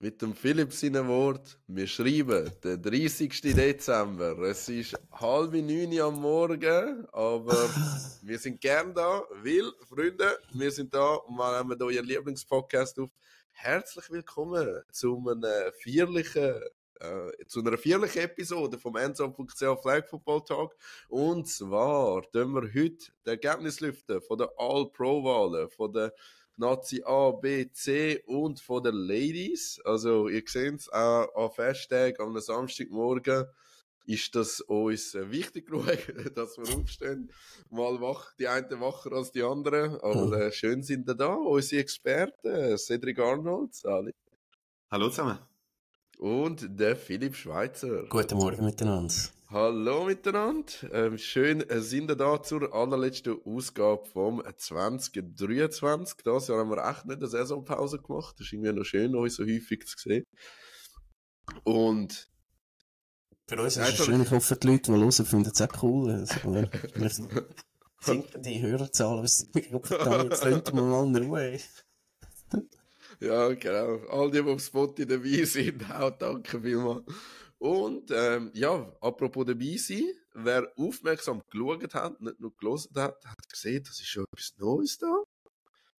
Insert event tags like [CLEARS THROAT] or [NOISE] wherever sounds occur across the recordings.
mit dem Philipp seinen Wort. Wir schreiben den 30. Dezember. Es ist halb neun am Morgen, aber [LAUGHS] wir sind gern da, weil, Freunde, wir sind da und wir hier euren Lieblingspodcast auf. Herzlich willkommen zu einem vierlichen äh, zu einer vierlichen Episode vom Endzone.ch Flag Football Talk. Und zwar tun wir heute das Ergebnis lüften von der All-Pro-Wahlen, von der Nazi A, B, C und von den Ladies. Also, ihr seht es auch an Festtag, am Samstagmorgen ist das uns wichtig genug, [LAUGHS] dass wir aufstehen. Mal wach, die einen wacher als die anderen. Aber äh, schön sind ihr da, unsere Experten, Cedric Arnold, Ali. Hallo zusammen. Und der Philipp Schweizer. Guten Morgen miteinander. Hallo miteinander. Ähm, schön äh, sind wir da zur allerletzten Ausgabe vom 2023. Das Jahr haben wir echt nicht eine Saisonpause gemacht. Das ist irgendwie noch schön, euch so häufig zu sehen. Und für uns ist es schön. Ich hoffe, die Leute, die hören, finden es auch cool. Also, wir [LAUGHS] sinken die Hörerzahlen. Jetzt wir mal in Ruhe. ja, genau. All die, die auf Spotify dabei sind, [LAUGHS] auch danke vielmals. Und ähm, ja, apropos dabei sein, wer aufmerksam geschaut hat, nicht nur gelesen hat, hat gesehen, das ist schon etwas Neues da.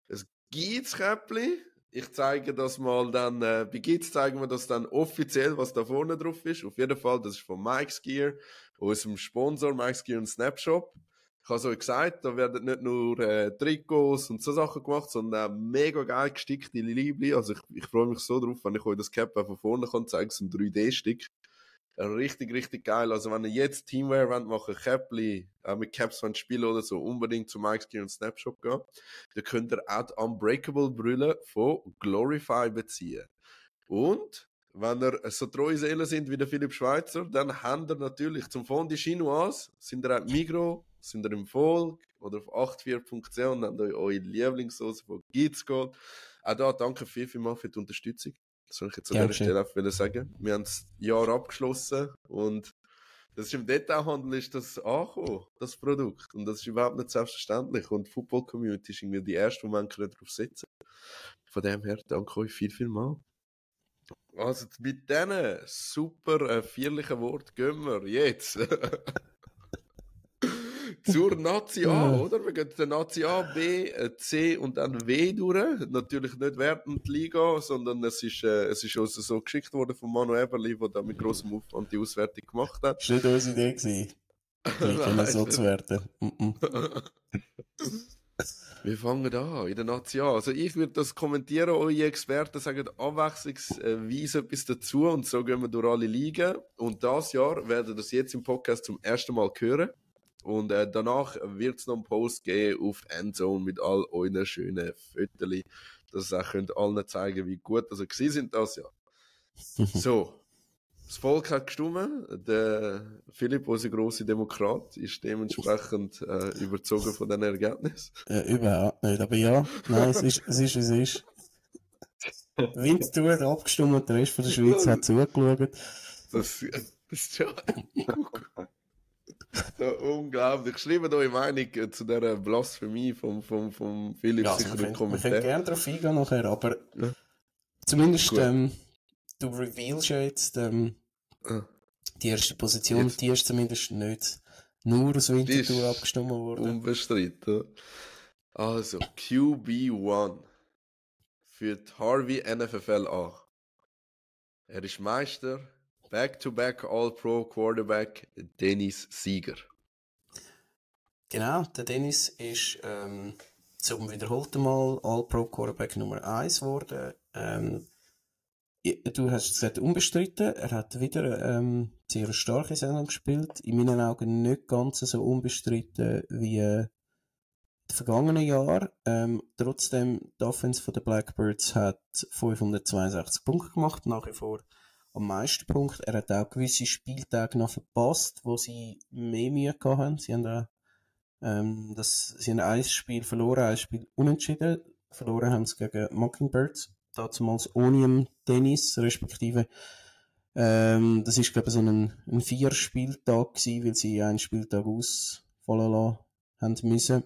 Es gibt's Käppli. Ich zeige das mal dann, äh, bei Gits zeigen wir das dann offiziell, was da vorne drauf ist. Auf jeden Fall, das ist von Mike's Gear, unserem Sponsor Mike's Gear und Snapshop. Ich habe es euch gesagt, da werden nicht nur äh, Trikots und so Sachen gemacht, sondern auch mega geil gestickte Liebli. Also ich, ich freue mich so drauf, wenn ich euch das Cap von vorne kann zeigen, so ein 3D-Stick. Richtig, richtig geil. Also wenn ihr jetzt Teamwear wollt machen, Capli, äh, mit Caps wollt spielen oder so, unbedingt zu Mike's und Snapshop gehen. Dann könnt ihr auch die Unbreakable Brille von Glorify beziehen. Und wenn ihr so treue Seelen sind wie der Philipp Schweizer, dann habt ihr natürlich zum Fond die Chinoise, sind ihr auch Migro, sind ihr im Volk oder auf 84.ch und habt euch eure Lieblingssauce von Gitz Auch da danke viel, viel mal für die Unterstützung. Das soll ich jetzt an ja, dieser Stelle einfach sagen. Wir haben das Jahr abgeschlossen und das ist im Detailhandel ist das angekommen, das Produkt. Und das ist überhaupt nicht selbstverständlich. Und die Football Community ist irgendwie die erste, wo man darauf setzen Von dem her danke euch viel, viel mal. Also mit diesen super äh, vierlichen Worten gehen wir jetzt [LAUGHS] zur Nazi A, oder? Wir gehen den Nazi A, B, äh, C und dann W durch. Natürlich nicht während der Liga, sondern es ist, äh, es ist uns so geschickt worden von Manu Eberli, der da mit großem Aufwand die Auswertung gemacht hat. Das war nicht unsere Idee. Gewesen. Die [LAUGHS] so zu werden. [LAUGHS] Wir fangen an, in der Nazi an. Also ich würde das kommentieren, eure Experten sagen abwechslungsweise etwas dazu und so gehen wir durch alle Ligen. Und das Jahr werden das jetzt im Podcast zum ersten Mal hören. Und äh, danach wird es noch einen Post geben auf Endzone mit all euren schönen Fotos, dass ihr auch könnt allen zeigen wie gut also sie sind das Jahr. [LAUGHS] so. Das Volk hat gestimmt. Der Philipp, unser grosser Demokrat, ist dementsprechend äh, überzogen von den Ergebnissen. Äh, überhaupt nicht. Aber ja, nein, es ist, es ist, es ist. Winterthur abgestimmt, der Rest von der Schweiz hat zugeschaut. Das, das ist schon [LAUGHS] so, unglaublich. Schreibt eure Meinung zu dieser Blasphemie vom, vom, vom Philipp ja, sicher. Wir können gerne darauf eingehen nachher, aber ja. zumindest, ähm, du revealst ja jetzt, ähm, ah. die erste Position, jetzt. die ist zumindest nicht nur aus Winterthur abgestimmt worden. Unbestritten. Also, QB1 führt Harvey NFFL an. Er ist Meister, Back-to-back All-Pro Quarterback Dennis Sieger. Genau, der Dennis ist ähm, zum wiederholten Mal All-Pro Quarterback Nummer 1 geworden. Ähm, du hast gesagt, unbestritten. Er hat wieder ähm, sehr starke Saison gespielt. In meinen Augen nicht ganz so unbestritten wie äh, die vergangenen Jahre. Ähm, trotzdem, die Offense der Blackbirds hat 562 Punkte gemacht, nach wie vor am meisten Punkte. Er hat auch gewisse Spieltage noch verpasst, wo sie mehr Mühe hatten. Sie haben auch, ähm, das, sie haben ein Spiel verloren, ein Spiel unentschieden. Verloren haben sie gegen Mockingbirds. Damals ohne Tennis, respektive, ähm, das ist, glaube ich, so ein, ein Vier-Spieltag gewesen, weil sie einen Spieltag ausfallen lassen haben müssen.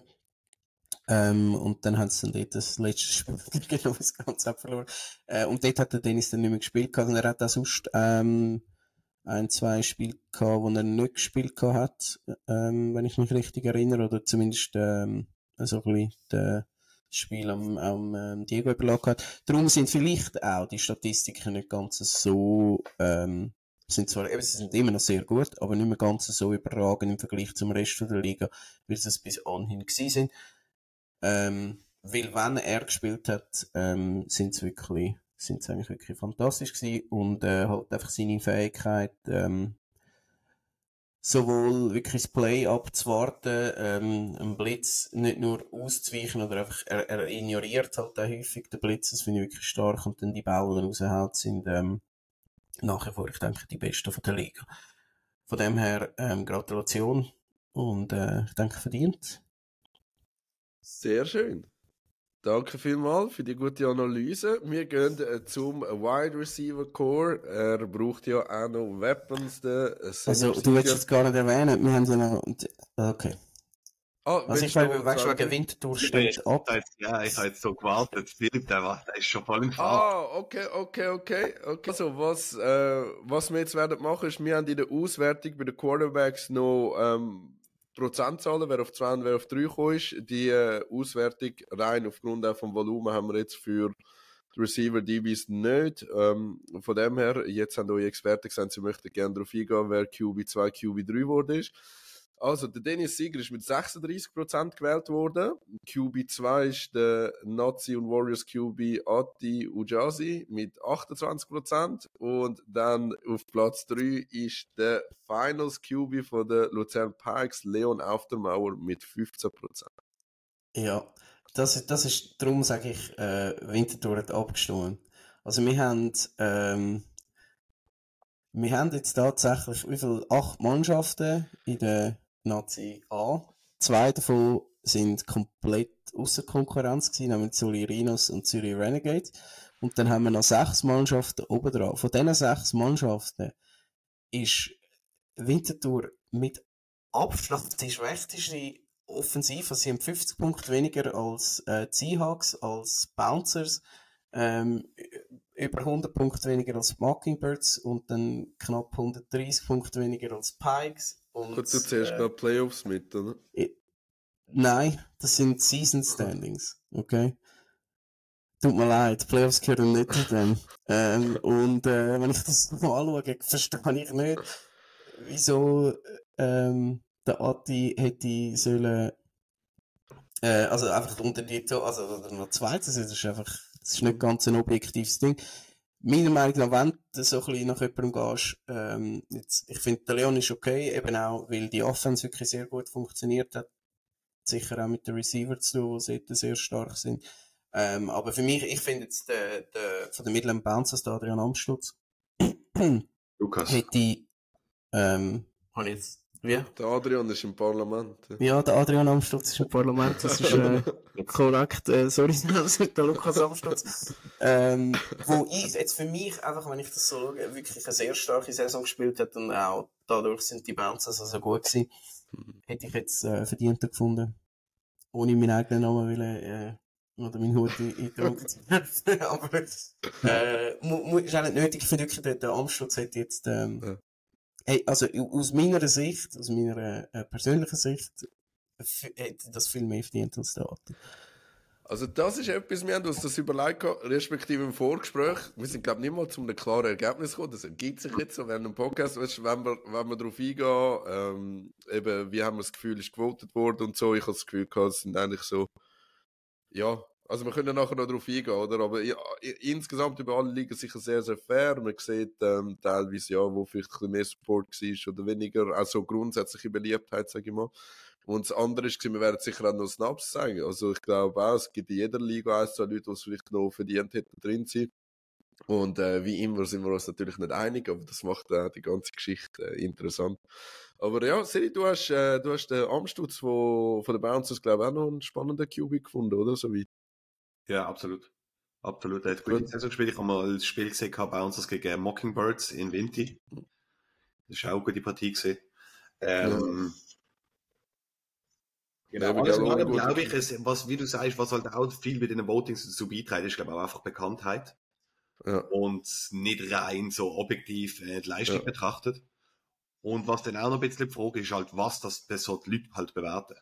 Ähm, und dann haben sie dann dort das letzte Spiel [LAUGHS] gegen uns ganz verloren. Äh, und dort hat der Dennis dann nicht mehr gespielt gehabt. Und er hat auch sonst ähm, ein, zwei Spiele gehabt, wo er nicht gespielt gehabt hat, ähm, wenn ich mich richtig erinnere. Oder zumindest ähm, so ein bisschen das Spiel am, am ähm, Diego überlagen hat. Darum sind vielleicht auch die Statistiken nicht ganz so ähm, sind zwar, eben, sie sind immer noch sehr gut, aber nicht mehr ganz so überragend im Vergleich zum Rest der Liga, wie sie es bis anhin gewesen sind. Ähm, weil wenn er gespielt hat, ähm, sind es wirklich, sind es eigentlich wirklich fantastisch gewesen und äh, halt einfach seine Fähigkeit, ähm, sowohl wirklich das Play abzuwarten, ähm, einen Blitz nicht nur auszuweichen oder einfach, er, er ignoriert halt auch häufig den Blitz, das finde ich wirklich stark und dann die Bälle raushaut, sind ähm, nach vor, ich denke, die Besten von der Liga. Von dem her, ähm, Gratulation und äh, ich denke, verdient. Sehr schön. Danke vielmals für die gute Analyse. Wir gehen äh, zum Wide Receiver Core. Er braucht ja auch noch Weapons. De, also, du willst es gar nicht erwähnen. Wir haben ja noch. Okay. Ah, Was ich meine, weißt du, wegen Winterthur steht ab. Ja, ich habe jetzt so gewartet. Philipp, der, war, der ist schon voll im Fall. Ah, okay, okay, okay. okay. Also, was, äh, was wir jetzt werden machen, ist, wir haben in der Auswertung bei den Quarterbacks noch ähm, Prozentzahlen, wer auf 2 und wer auf 3 gekommen ist. Die äh, Auswertung rein aufgrund auch vom Volumen haben wir jetzt für die Receiver DBs nicht. Ähm, von dem her, jetzt haben eure Experten gesagt, sie möchten gerne darauf eingehen, wer QB2, QB3 geworden ist. Also, der Dennis Sieger ist mit 36% gewählt worden. QB2 ist der Nazi und Warriors QB Ati Ujazi mit 28%. Und dann auf Platz 3 ist der Finals QB von der Luzern Pikes, Leon Aufdermauer, mit 15%. Ja, das ist, das ist darum sage ich, äh, Winterthur hat abgestimmt. Also, wir haben, ähm, wir haben jetzt tatsächlich wie viel? Acht Mannschaften in der Nazi A. Zwei davon sind komplett außer Konkurrenz gewesen, nämlich Zürich Rhinos und Zürich Renegades. Und dann haben wir noch sechs Mannschaften oben drauf. Von diesen sechs Mannschaften ist Winterthur mit Abstand die schwächste Offensive. Also sie haben 50 Punkte weniger als äh, Seahawks, als Bouncers, ähm, über 100 Punkte weniger als Mockingbirds und dann knapp 130 Punkte weniger als Pikes und, Gut, du zählst äh, gerade Playoffs mit, oder? Ich, nein, das sind Season Standings, okay? Tut mir leid, Playoffs gehören nicht zu dem. [LAUGHS] ähm, und äh, wenn ich das mal anschaue, verstehe ich nicht, wieso ähm, der Atti hätte sollen äh, also einfach unter die, also noch zweites, das ist einfach, das ist nicht ganz ein objektives Ding meiner Meinung nach, wenn du so ein bisschen nach jemandem gehst, ähm, jetzt, ich finde, der Leon ist okay, eben auch, weil die Offense wirklich sehr gut funktioniert hat. Sicher auch mit den Receiver zu tun, die sehr stark sind. Ähm, aber für mich, ich finde jetzt, der, der, von den Midland Bouncers, der Adrian Amstutz, [CLEARS THROAT] Lukas. hätte, ähm, habe ich jetzt wie? Der Adrian ist im Parlament. Ja, der Adrian Amstutz ist im Parlament, das ist äh, [LAUGHS] korrekt. Äh, sorry, [LAUGHS] der Lukas Amstutz. ähm, wo ich jetzt für mich, einfach wenn ich das so schaue, wirklich eine sehr starke Saison gespielt hat und auch dadurch sind die Bounces also gut gewesen, hätte ich jetzt äh, verdienter gefunden. Ohne meinen eigenen Namen will, äh, oder meinen Hut eintragen zu werfen. Aber äh, ist auch nicht nötig. Ich finde wirklich, der, der Amstutz hat jetzt ähm, ja Hey, also aus meiner Sicht, aus meiner äh, persönlichen Sicht, hätte das viel mehr verdient als der. Also das ist etwas, wir haben uns das überlegt, respektive im Vorgespräch. Wir sind, glaube ich, nicht mal zu einem klaren Ergebnis gekommen. Das ergibt sich jetzt so während dem Podcast, weißt, wenn wir, wenn wir darauf eingehen, ähm, eben, wie haben wir das Gefühl, ist gewotet worden und so. Ich habe das Gefühl es sind eigentlich so, ja, also wir können nachher noch darauf eingehen, oder? Aber ja, insgesamt über alle Ligen sicher sehr, sehr fair. Man sieht ähm, teilweise ja, wo vielleicht ein bisschen mehr Support war oder weniger. Also grundsätzliche Beliebtheit, sage ich mal. Und das andere ist, wir werden sicher auch noch Snaps sagen. Also ich glaube auch, es gibt in jeder Liga ein, zwei Leute, die es vielleicht noch verdient hätten drin sind. Und äh, wie immer sind wir uns natürlich nicht einig, aber das macht äh, die ganze Geschichte äh, interessant. Aber ja, Siri, du hast, äh, du hast den Amstutz von, von den Bouncers, glaube ich, auch noch einen spannenden QB gefunden, oder? So weit. Ja, absolut. Absolut. Er hat gute Saison gespielt. Ich habe mal ein Spiel gesehen bei uns gegen Mockingbirds in Vinti. Das war auch eine gute Partie gesehen. Ähm, Genau, also, also, glaube ich, es, was, wie du sagst, was halt auch viel bei den Votings dazu beiträgt, ist, glaube ich, auch einfach Bekanntheit. Ja. Und nicht rein so objektiv äh, die Leistung ja. betrachtet. Und was dann auch noch ein bisschen die Frage ist, halt, was das so die Leute halt bewerten.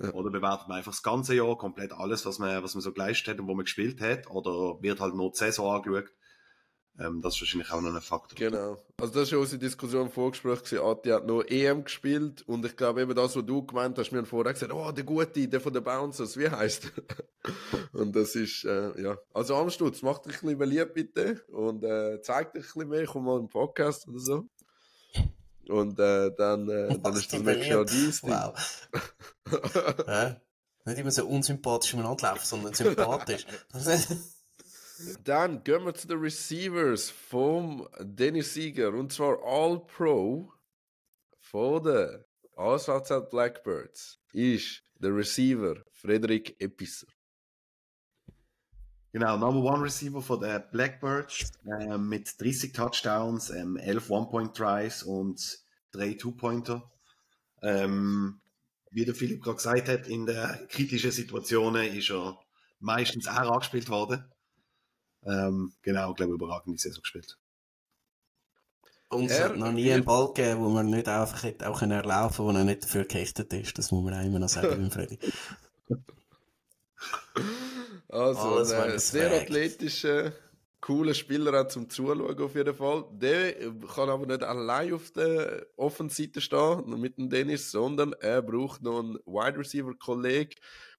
Ja. Oder bewertet man einfach das ganze Jahr komplett alles, was man, was man so geleistet hat und wo man gespielt hat? Oder wird halt nur die Saison angeschaut? Ähm, das ist wahrscheinlich auch noch ein Faktor. Genau. Also das ist ja unsere Diskussion vorgesprochen. Ati hat nur EM gespielt und ich glaube eben das, was du gemeint hast, mir vorher gesagt, oh, der Gute, der von den Bouncers, wie heißt [LAUGHS] Und das ist, äh, ja. Also Amstutz, mach dich ein bisschen beliebt bitte und äh, zeig dich ein bisschen mehr, komm mal im Podcast oder so. Und äh, dann, äh, [LAUGHS] dann ist das nächste Jahr dies. Wow. [LAUGHS] ja? Nicht immer so unsympathisch umeinander laufen, sondern sympathisch. [LAUGHS] Dann gehen wir zu den Receivers vom Dennis Sieger und zwar All-Pro von den ASVZ Blackbirds ist der Receiver Frederik Episser. Genau, Number One Receiver von den Blackbirds äh, mit 30 Touchdowns, ähm, 11 One-Point-Tries und 3 Two-Pointer. Ähm, wie der Philipp gerade gesagt hat, in den kritischen Situationen ist er meistens auch angespielt worden. Ähm, genau, ich glaube, überragend die Saison gespielt. Und es hat noch nie einen Ball gegeben, wo man nicht einfach hätte auch erlaufen wo er nicht dafür gerichtet ist. Das muss man auch immer noch sagen, Freddy. [LAUGHS] Also, ein sehr athletischer, cooler Spieler auch zum Zuschauen auf jeden Fall. Der kann aber nicht allein auf der Offenseite stehen, mit dem Dennis, sondern er braucht noch einen Wide Receiver-Kollegen,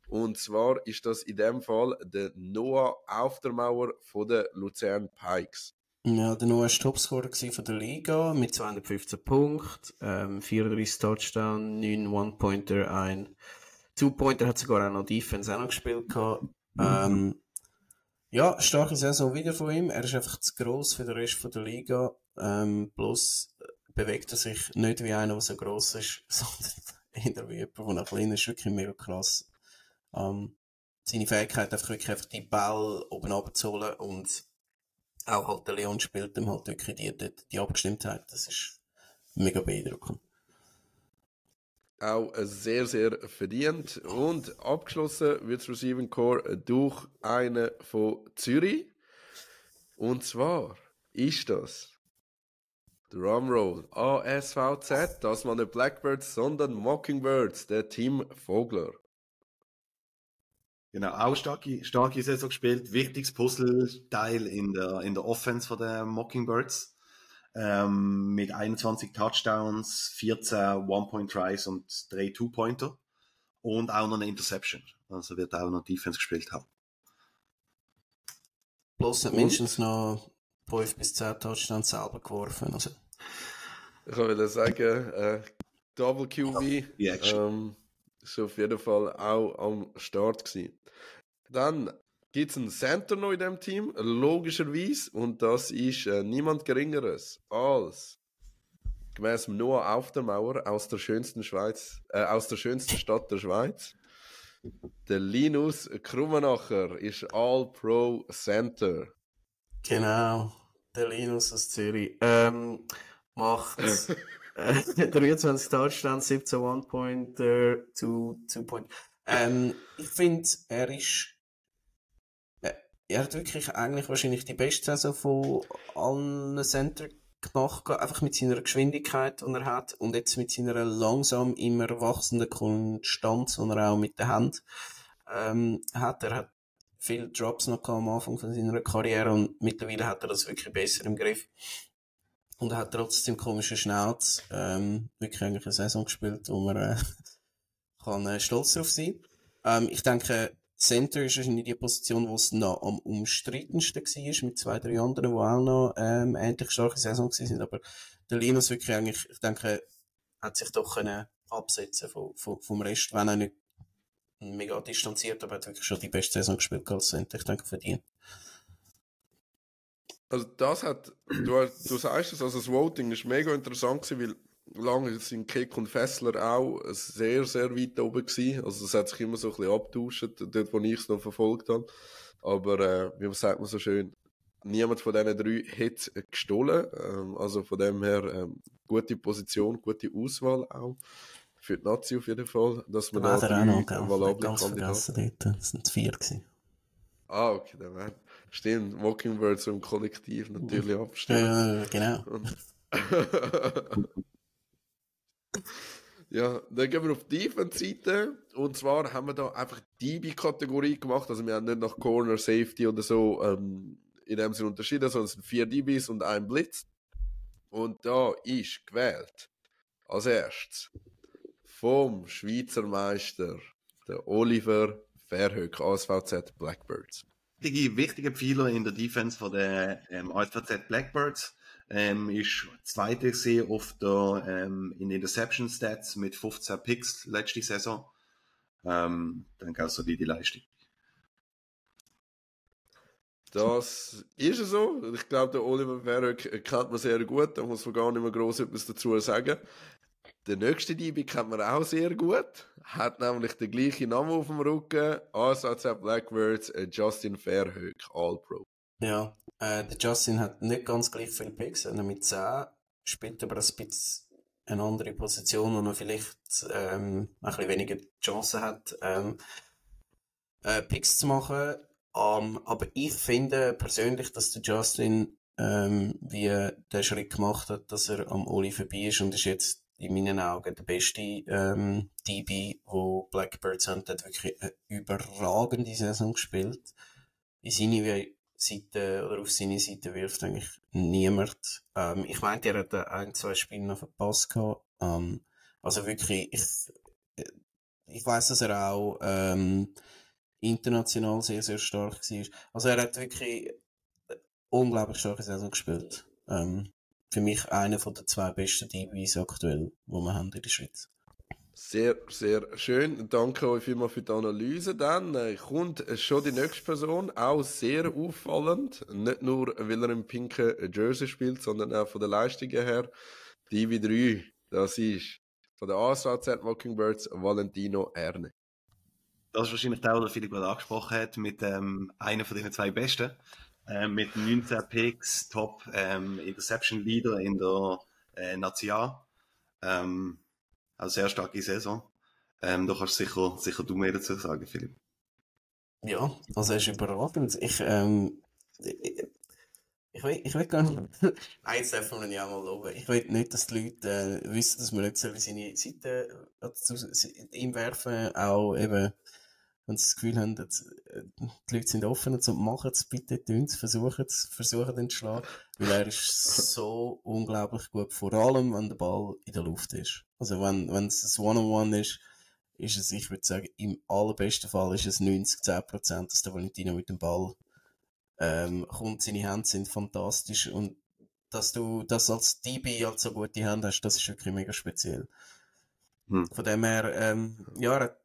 und zwar ist das in dem Fall der Noah Aufdermauer von den Luzern Pikes. Ja, der Noah war Topscorer von der Liga mit 215 Punkten, ähm, 34 Touchdown, 9 One-Pointer, ein Two-Pointer, hat sogar auch noch Defense auch noch gespielt. Gehabt. Ähm, ja, starke Saison wieder von ihm. Er ist einfach zu gross für den Rest von der Liga. Ähm, plus bewegt er sich nicht wie einer, der so gross ist, [LAUGHS] sondern eher wie jemand, der noch klein ist. Wirklich mega krass. Ähm, seine Fähigkeit einfach wirklich einfach die Ball oben abzuholen und auch halt der Leon spielt ihm halt wirklich die, die, die Abgestimmtheit. Das ist mega beeindruckend. Auch sehr, sehr verdient. Und abgeschlossen wird das Receiving Core durch einen von Zürich. Und zwar ist das Drumroll ASVZ, das mal nicht Blackbirds, sondern Mockingbirds, der Team Vogler. Genau, auch starke, starke Saison gespielt. Wichtiges Puzzleteil in der, in der Offense von der Mockingbirds. Ähm, mit 21 Touchdowns, 14 One-Point-Tries und 3 Two-Pointer. Und auch noch eine Interception. Also wird auch noch Defense gespielt haben. Plus hat mindestens noch 5 bis 10 Touchdowns selber geworfen. Also. Ich wollte sagen, äh, Double QB. Ähm, ist auf jeden Fall auch am Start gewesen. Dann gibt es einen Center noch in dem Team, logischerweise, und das ist äh, niemand Geringeres als gemäß Noah auf der Mauer aus der schönsten Schweiz, äh, aus der schönsten Stadt der Schweiz. Der Linus Krummenacher ist All-Pro Center. Genau, der Linus aus Zürich. Ähm, macht 23 Touchdowns, 17 One-Pointer, 2 Point. Ähm, ich finde, er ist äh, er hat wirklich eigentlich wahrscheinlich die beste Saison von allen Center gemacht, einfach mit seiner Geschwindigkeit, die er hat, und jetzt mit seiner langsam immer wachsenden Konstanz, die er auch mit der Hand ähm, hat. Er hat viele Drops noch am Anfang von seiner Karriere und mittlerweile hat er das wirklich besser im Griff. Und er hat trotzdem komische Schnauz, ähm, wirklich eigentlich eine Saison gespielt, wo man äh, [LAUGHS] kann äh, stolz drauf sein. Ähm, ich denke, Center ist wahrscheinlich die Position, wo es noch am umstrittensten war, mit zwei, drei anderen, die auch noch ähm, ähnlich starke Saison sind. Aber der Linus wirklich eigentlich, ich denke, hat sich doch können absetzen vom, vom, vom Rest, wenn er nicht mega distanziert, aber hat wirklich schon die beste Saison gespielt als Center. Ich denke, verdient. Also das hat, du, du sagst es, also das Voting ist mega interessant gewesen, weil lange sind Kick und Fessler auch sehr, sehr weit oben gewesen. Also es hat sich immer so ein bisschen abgetauscht, dort wo ich es noch verfolgt habe. Aber äh, wie sagt man so schön, niemand von diesen drei hat gestohlen. Ähm, also von dem her ähm, gute Position, gute Auswahl auch für die Nazi auf jeden Fall, dass man da drei auch noch, valable Kandidaten... Das sind vier gewesen. Ah, okay, dann wäre... Stimmt, Mockingbird im Kollektiv natürlich abstimmen. Ja, genau. [LAUGHS] Ja, dann gehen wir auf die Defense-Seite. Und zwar haben wir da einfach die DB-Kategorie gemacht. Also wir haben nicht nach Corner, Safety oder so ähm, in dem Sinne unterschieden, sondern es sind vier DBs und ein Blitz. Und da ist gewählt als erstes vom Schweizer Meister, der Oliver Verhoek, ASVZ Blackbirds. Wichtige, wichtige Pfeiler in der Defense von der ähm, ASVZ Blackbirds ähm, ist zweite gesehen auf der, ähm, in Interception Stats mit 15 Picks letzte Saison. Ähm, dann gab es so die, die Leistung. Das ist so. Ich glaube, der Oliver Verhoek kennt man sehr gut. Da muss man gar nicht mehr groß etwas dazu sagen. Der nächste DB kennt man auch sehr gut. Hat nämlich den gleichen Namen auf dem Rücken. ASAC Blackbirds, äh, Justin Verhoek, All Pro. Ja, äh, der Justin hat nicht ganz gleich viele Picks, sondern mit 10 spielt aber ein bisschen eine andere Position, wo er vielleicht ähm, ein bisschen weniger Chancen hat, ähm, äh, Picks zu machen. Um, aber ich finde persönlich, dass der Justin ähm, wie der Schritt gemacht hat, dass er am Oli vorbei ist und ist jetzt in meinen Augen der beste ähm, DB, wo Blackbirds haben. Hat wirklich eine überragende Saison gespielt. In seine Seite oder auf seine Seite wirft eigentlich niemand. Ähm, ich meinte, er hat ein, zwei Spiele noch verpasst gehabt. Ähm, also wirklich, ich, ich weiß, dass er auch ähm, international sehr, sehr stark war. Also er hat wirklich unglaublich starke Saison gespielt. Ähm, für mich einer den zwei besten DBs aktuell, die wir haben in der Schweiz. Sehr, sehr schön. Danke euch vielmals für die Analyse. Dann äh, kommt schon die nächste Person, auch sehr auffallend. Nicht nur, weil er im pinken Jersey spielt, sondern auch von der Leistung her. Die W3, das ist von der ASAZ Mockingbirds Valentino Erne. Das ist wahrscheinlich der, den Philipp gerade angesprochen hat, mit ähm, einer von den zwei Besten. Ähm, mit 19 Picks, Top ähm, Interception Leader in der äh, Natia. Ähm, eine sehr starke Saison. Ähm, da kannst sicher, sicher du mehr dazu sagen, Philipp. Ja, also er ist überragend. Ich, ähm, ich, ich, will, ich will gar nicht. [LAUGHS] Nein, jetzt dürfen wir ihn ja mal loben. Ich will nicht, dass die Leute äh, wissen, dass wir nicht seine Seite äh, ihm werfen, auch eben wenn sie das Gefühl haben, dass, äh, die Leute sind offen und machen es bitte, tun es, versuchen es, versuchen den Schlag, weil er ist so unglaublich gut, vor allem wenn der Ball in der Luft ist. Also wenn, wenn es ein One-on-One -on -One ist, ist es, ich würde sagen, im allerbesten Fall ist es 90, 10%, dass der Valentino mit dem Ball ähm, kommt, seine Hände sind fantastisch und dass du das als DB als so gute Hände hast, das ist wirklich mega speziell. Hm. Von dem her, ähm, ja,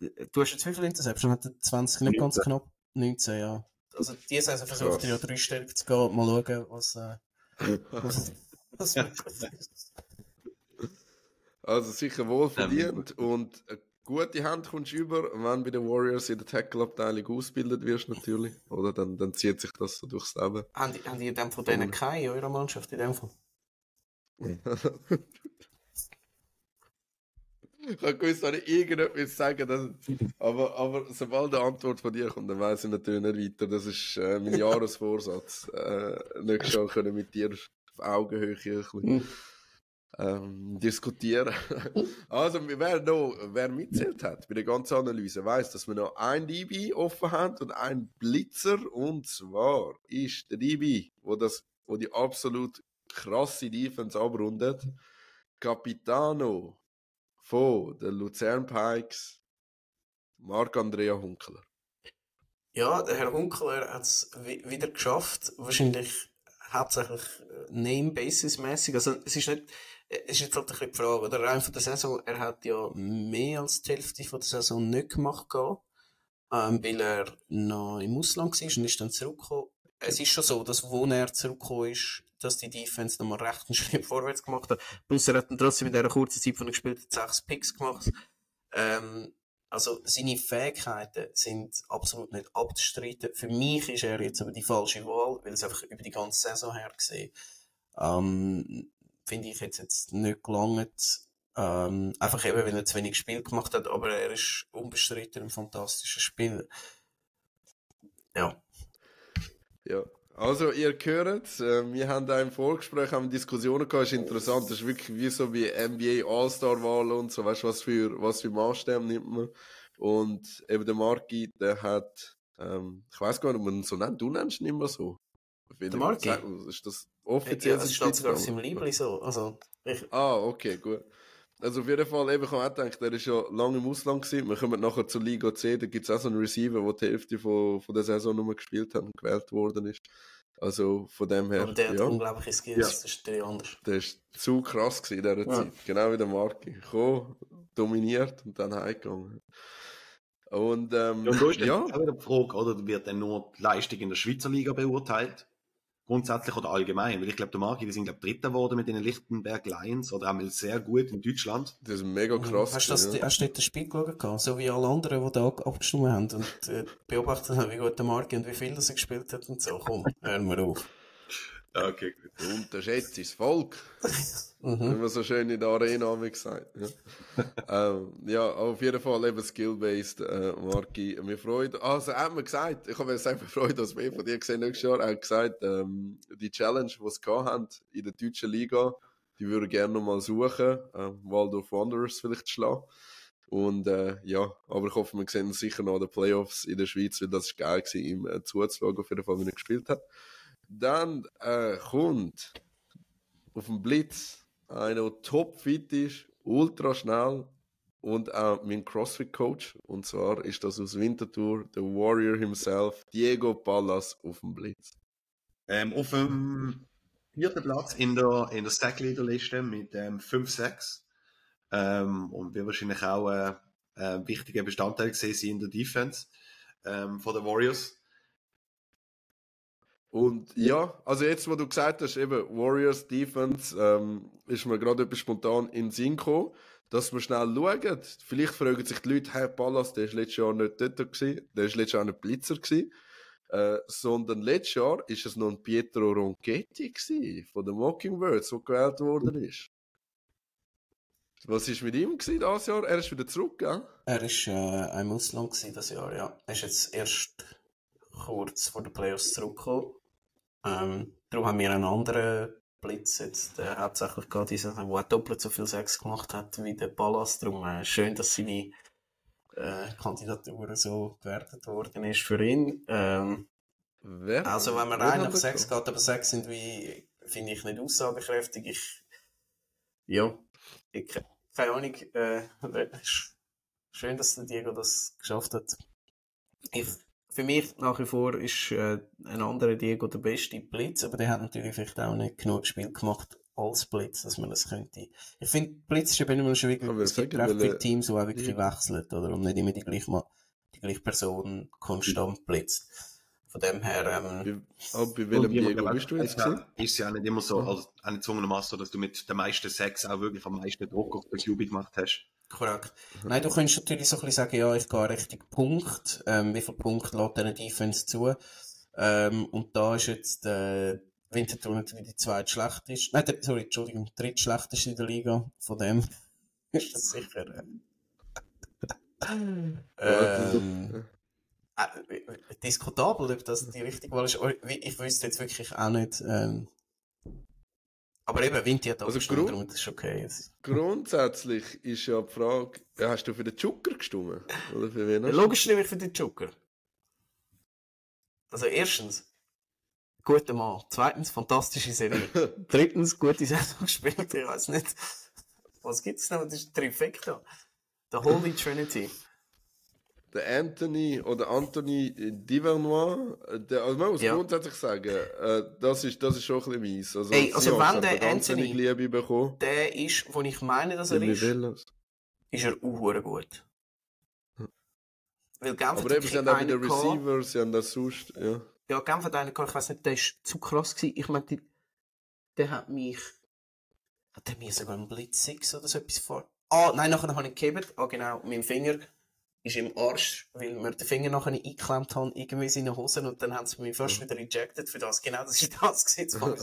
Du hast jetzt wie viel Interception? Hat 20 nicht 19. ganz knapp? 19, ja. Also die Saison versucht er ja dreistellig zu gehen. Mal schauen, was, äh, was, [LAUGHS] was Also sicher wohl verdient und eine gute Hand kommst du über, wenn bei den Warriors in der Tackle-Abteilung ausgebildet wirst natürlich. Oder dann, dann zieht sich das so durchs Leben. Haben die, haben die in dem von denen keine in eurer Mannschaft in dem Fall? [LAUGHS] Ich habe gewusst, dass ich irgendetwas sagen dass, aber, aber sobald eine Antwort von dir kommt, dann weiß ich natürlich nicht weiter. Das ist äh, mein [LAUGHS] Jahresvorsatz. Äh, nächstes Jahr können mit dir auf Augenhöhe ein bisschen, hm. ähm, diskutieren. [LAUGHS] also, wer, noch, wer mitzählt hat bei der ganzen Analyse, weiß, dass wir noch ein DB offen haben und ein Blitzer. Und zwar ist der DB, wo, das, wo die absolut krasse Defense abrundet. Capitano von den Luzern Pikes, Marc-Andrea Hunkeler. Ja, der Herr Hunkeler hat es wieder geschafft. Wahrscheinlich hauptsächlich äh, Name-Basis-mäßig. Also, es ist nicht, es ist jetzt halt ein bisschen die Frage, oder? Rein von der Saison, er hat ja mehr als die Hälfte von der Saison nicht gemacht, ähm, weil er noch im Ausland war und ist dann zurückgekommen. Es ist schon so, dass wo er zurückgekommen ist, dass die Defense nochmal recht einen [LAUGHS] Schritt vorwärts gemacht hat. Plus er hat trotzdem in dieser kurzen Zeit, von er gespielt hat, sechs Picks gemacht. Ähm, also seine Fähigkeiten sind absolut nicht abzustreiten. Für mich ist er jetzt aber die falsche Wahl, weil es einfach über die ganze Saison her gesehen ähm, finde ich jetzt, jetzt nicht gelangt, Ähm, einfach eben, weil er zu wenig Spiel gemacht hat, aber er ist unbestritten ein fantastischer Spieler. Ja. Ja. Also, ihr hört, äh, wir haben da im Vorgespräch haben Diskussionen gehabt, ist interessant, das ist wirklich wie so wie NBA All-Star-Wahl und so, weißt du, was für, was für Maßstäbe nimmt man. Und eben der Marki, der hat, ähm, ich weiß gar nicht, ob man ihn so nennt, du nennst ihn immer so. Der Marki? Ist das offiziell? Ja, das steht sogar auf seinem Liebling so, also. Ich... Ah, okay, gut. Also auf jeden Fall, eben, ich habe auch gedacht, der ist ja lange im Ausland gewesen. Wir kommen nachher zur Liga C, da gibt es auch so einen Receiver, der die Hälfte von, von der Saison nur gespielt hat und gewählt worden ist. Also von dem her. Aber der ja. hat unglaubliche Skills, ja. das ist der anders. Der ist zu krass gewesen in dieser ja. Zeit. Genau wie der Marki. Gekommen, dominiert und dann heimgegangen. Und, ähm, ja, und da ist ja. auch wieder die Frage, oder wird dann nur die Leistung in der Schweizer Liga beurteilt? Grundsätzlich oder allgemein, weil ich glaube, der Marki, die sind glaube Dritter geworden mit den Lichtenberg Lions oder einmal sehr gut in Deutschland. Das ist mega krass. Hast du das, ja. hast du das Spiel geschaut, so wie alle anderen, die da abgestimmt haben und äh, beobachtet haben, wie gut der Marki und wie viel das er gespielt hat und so. Komm, hören wir auf. Okay, gut. Unterschätzt das Volk. mhm. Wie man so schön in der Arena haben gesagt. Ja. ähm, ja, auf jeden Fall eben skill-based, äh, Marki. Wir freuen Also, er hat mir gesagt, ich habe mir sehr freut, dass wir von dir gesehen nächstes Jahr. Er hat gesagt, ähm, die Challenge, die sie haben in der deutschen Liga, die würde gerne noch mal suchen, äh, Waldorf Wanderers vielleicht schlagen. Und äh, ja, aber ich hoffe, wir sehen sicher noch die Playoffs in der Schweiz, weil das ist geil war, ihm äh, zuzuschauen, auf jeden Fall, wenn er gespielt hat. Dann äh, kommt auf dem Blitz einer, der topfit ist, ultra schnell und auch mein CrossFit-Coach. Und zwar ist das aus Winterthur, der Warrior himself, Diego Pallas auf dem Blitz. Ähm, auf dem vierten Platz in der, in der Stack-Leader-Liste mit ähm, 5-6. Ähm, und wir wahrscheinlich auch äh, ein wichtiger Bestandteil gesehen in der Defense ähm, von den Warriors. Und ja, also jetzt, wo du gesagt hast, eben Warriors Defense, ähm, ist mir gerade etwas spontan in den Sinn gekommen, dass wir schnell schauen. Vielleicht fragen sich die Leute, hey, Pallas, der ist letztes Jahr nicht dort gewesen, der ist letztes Jahr nicht Blitzer gewesen, äh, sondern letztes Jahr ist es noch ein Pietro Ronchetti gewesen, von den Mockingbirds, der gewählt worden ist. Was ist mit ihm das Jahr? Er ist wieder zurück, gell? Er ist äh, ein Ausland das Jahr, ja. Er ist jetzt erst kurz vor den Playoffs zurückgekommen. Ähm, darum haben wir einen anderen Blitz jetzt, der hauptsächlich gerade dieser, der doppelt so viel Sex gemacht hat wie der Pallas. Darum äh, schön, dass seine äh, Kandidatur so gewertet worden ist für ihn. Ähm? Also wenn man rein nach Sex geht, aber Sex sind wie, finde ich nicht aussagekräftig. Ich, ja, ich, keine Ahnung, äh, [LAUGHS] schön, dass der Diego das geschafft hat. Ich für mich nach wie vor ist äh, ein anderer Diego der beste Blitz, aber der hat natürlich vielleicht auch nicht genug Spiel gemacht als Blitz, dass man das könnte. Ich finde, Blitz ist eben immer schwierig, aber es gibt recht viele Teams, die auch wirklich ja. wechseln, oder? Und nicht immer die gleiche, die gleiche Person konstant blitzt. Von dem her, ähm, Aber bei welchem Diego bist du jetzt gesehen? Ist ja nicht immer so, also auch nicht zwungenermaßen, dass du mit der meisten Sex auch wirklich am meisten Druck auf den Cube gemacht hast. Korrekt. Nein, du könntest natürlich so ein bisschen sagen, ja, ich gehe Richtung Punkt. Ähm, wie viele Punkte lädt eine Defense zu? Ähm, und da ist jetzt äh, Winterthur natürlich die zweitschlechteste, nein, der, sorry, Entschuldigung, drittschlechteste in der Liga. Von dem [LAUGHS] ist das sicher. Äh, [LAUGHS] ähm, äh, diskutabel, ob das die richtige Wahl ist. Ich wüsste jetzt wirklich auch nicht, ähm, aber eben, Vinti hat auch also gestimmt, darum ist okay. Jetzt. Grundsätzlich ist ja die Frage, hast du für den Joker gestimmt? Oder für wen logisch nehme ich für den Joker. Also erstens, guter Mann. Zweitens, fantastische Serie. [LAUGHS] Drittens, gute Saison gespielt. Ich weiß nicht, was gibt es noch? Das ist Trifecta. The Holy Trinity der Anthony oder Anthony Divernois, der, also man muss ja. grundsätzlich sagen, äh, das, ist, das ist schon ein bisschen mies. Also, Ey, also wenn der Anthony, Liebe bekommen. der ist, wo ich meine, dass er ist, ist er auch gut. Weil Genf Aber eben, sie haben auch wieder Receiver, sie haben das sonst, ja. Ja, Genf hat einen gehabt, ich weiß nicht, der ist zu krass gewesen. Ich meine, der hat mich, hat der mir sogar einen Blitz 6 oder so etwas vor... Ah, nein, nachher habe ich gegeben, ah genau, mit dem Finger ist im Arsch, weil wir den Finger nachher eingeklemmt haben, irgendwie in seine Hosen und dann haben sie mich fast wieder rejected für das. Genau, das ist das gesetzt von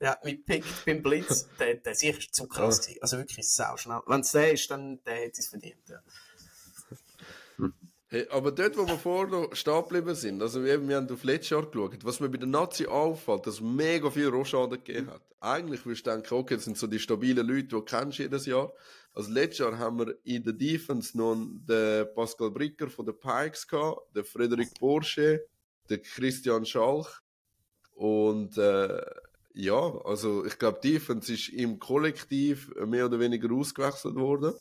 Der hat [LAUGHS] mich gepickt beim Blitz, der, der sicher ist zu krass gewesen. Also wirklich sau schnell. Wenn es der ist, dann der hätte es verdient, ja. Hey, aber dort, wo wir vorher stehen geblieben sind, also eben, wir haben auf letztes Jahr geschaut, was mir bei den Nazi auffällt, dass es mega viel Rohschaden gegeben hat. Eigentlich würdest du denken, okay, das sind so die stabilen Leute, die du kennst jedes Jahr. Also letztes Jahr haben wir in der Defense noch den Pascal Bricker von den Pikes gehabt, den Frederik Porsche, den Christian Schalch und äh, ja, also ich glaube, Defense ist im Kollektiv mehr oder weniger ausgewechselt worden.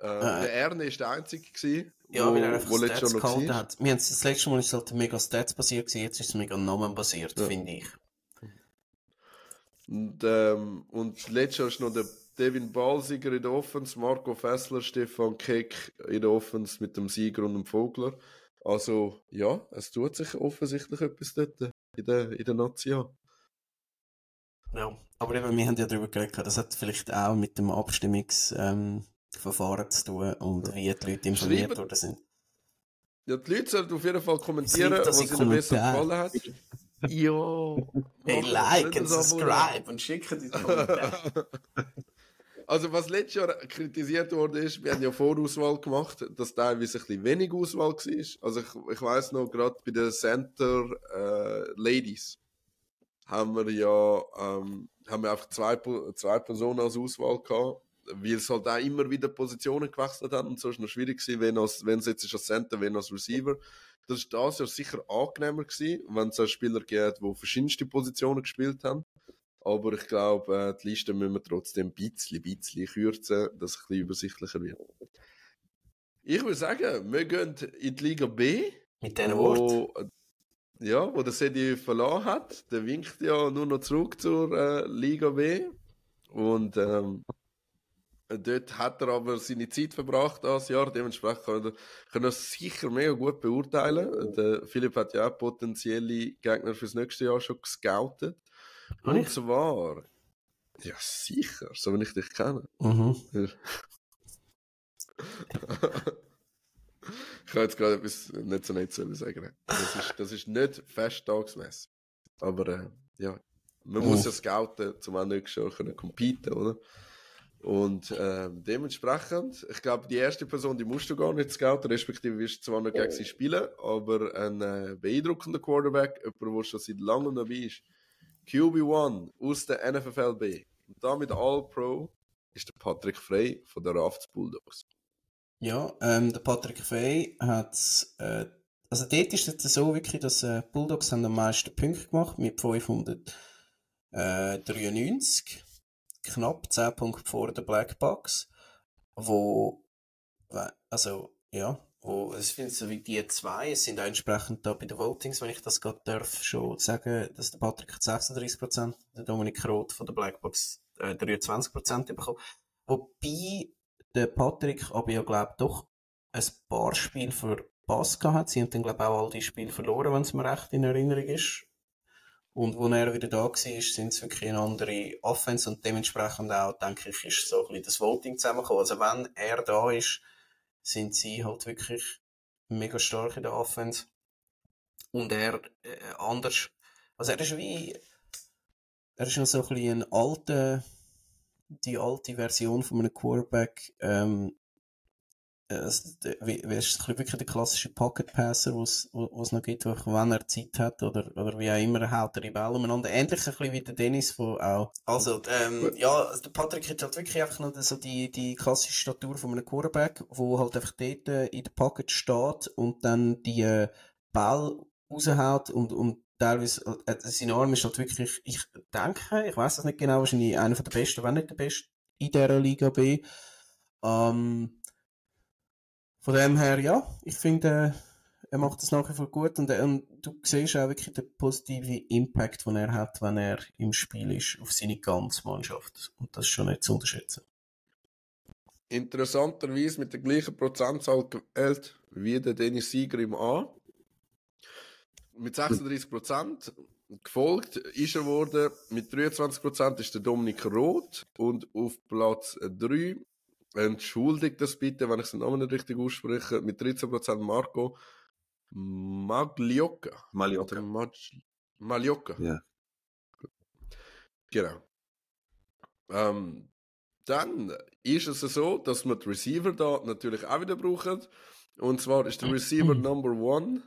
Äh, äh. Der Erne ist der Einzige gewesen, ja, wo, weil er wo Stats gehalten hat. Wir haben das letzte Mal ist halt mega Stats basiert gewesen, jetzt ist es mega Namen basiert, ja. finde ich. Und, ähm, und letztes Jahr ist noch der Devin Balsiger in der Offense, Marco Fessler, Stefan Keck in der Offense mit dem Sieger und dem Vogler. Also, ja, es tut sich offensichtlich etwas dort in der, in der Nation. Ja, aber eben, wir haben ja darüber geredet, das hat vielleicht auch mit dem Abstimmungs, ähm, zu tun und wie die Leute informiert worden sind. Ja, die Leute sollten auf jeden Fall kommentieren, was ihnen besser gefallen hat. ja. Hey, like und subscribe und schicken die Kommentare. [LAUGHS] Also was letztes Jahr kritisiert wurde, ist, wir haben ja Vorauswahl gemacht, dass teilweise ein bisschen wenig Auswahl war. Also ich, ich weiss noch, gerade bei den Center äh, Ladies haben wir ja ähm, haben wir einfach zwei, zwei Personen als Auswahl gehabt weil es halt auch immer wieder Positionen gewechselt hat und so ist noch schwierig gewesen, wenn, als, es jetzt als Center, wenn als Receiver. Das ist das Jahr sicher angenehmer gewesen, wenn es Spieler gibt, die verschiedenste Positionen gespielt haben. Aber ich glaube, äh, die Liste müssen wir trotzdem ein bisschen, bisschen kürzen, dass es ein bisschen übersichtlicher wird. Ich würde sagen, wir gehen in die Liga B. Mit diesen Worten. Ja, wo der Sedi verloren hat. Der winkt ja nur noch zurück zur äh, Liga B. Und ähm, Dort hat er aber seine Zeit verbracht das Jahr, dementsprechend kann er, kann er sicher mega gut beurteilen. Der Philipp hat ja auch potenzielle Gegner fürs nächste Jahr schon gescoutet. Und ich? zwar, ja sicher, so wenn ich dich kenne. Mhm. ich kann jetzt gerade etwas nicht so nett sagen. Das ist, das ist nicht festtagsmässig. Aber äh, ja, man mhm. muss ja scouten, um auch nächstes Jahr können competen, oder? Und äh, dementsprechend, ich glaube, die erste Person, die musst du gar nicht scouten, respektive wirst du zwar noch gegen sie spielen, aber ein äh, beeindruckender Quarterback, jemand, der schon seit langem dabei ist. QB1 aus der NFFLB und damit All-Pro ist der Patrick Frey von der Rafts Bulldogs. Ja, ähm, der Patrick Frey hat, äh, also dort ist es so wirklich, dass äh, Bulldogs haben am meisten Punkte gemacht mit 593 knapp 10 Punkte vor der Black Box, wo, also, ja, wo, es sind so wie die zwei, sind entsprechend da bei den Votings, wenn ich das gerade darf, schon sagen, dass der Patrick 36%, der Dominik Roth von der Black Box äh, 23% bekommen. Wobei der Patrick aber ja, glaube doch ein paar Spiele verpasst hat. Sie haben dann, glaube auch all die Spiele verloren, wenn es mir recht in Erinnerung ist. Und wo er wieder da war, sind es wirklich eine andere Offense und dementsprechend auch, denke ich, ist so ein bisschen das Voting zusammengekommen. Also wenn er da ist, sind sie halt wirklich mega stark in der Offense. Und er äh, anders, also er ist wie, er ist noch so ein bisschen ein alter, die alte Version von einem Quarterback, ähm, also, wie, wie ist wirklich der klassische Pocket Passer, was es noch gibt, wenn er Zeit hat oder, oder wie auch immer, haut er die Bälle umeinander. Ähnlich ein wie der Dennis von auch. Also, ähm, ja, der Patrick hat halt wirklich einfach noch so die, die klassische Statur von einem Quarterback, wo halt einfach dort äh, in der Pocket steht und dann die äh, Ball raushaut und, und teilweise, äh, sein Arm ist halt wirklich, ich denke, ich weiß das nicht genau, wahrscheinlich einer der besten, wenn nicht der beste in dieser Liga B. Ähm, von dem her, ja, ich finde, äh, er macht das nach wie vor gut und, äh, und, du siehst auch wirklich den positiven Impact, den er hat, wenn er im Spiel ist, auf seine ganze Mannschaft. Und das ist schon nicht zu unterschätzen. Interessanterweise mit der gleichen Prozentzahl gewählt wie der Dennis Sieger im A. Mit 36 Prozent. Gefolgt ist er worden mit 23 Prozent ist der Dominik Roth und auf Platz 3 entschuldigt das bitte, wenn ich den Namen nicht richtig ausspreche, mit 13% Marco Magliocca. Magliocca. Mag Magliocca. Ja. Genau. Ähm, dann ist es so, dass wir die Receiver da natürlich auch wieder brauchen. Und zwar ist der Receiver [CLEARS THROAT] Number One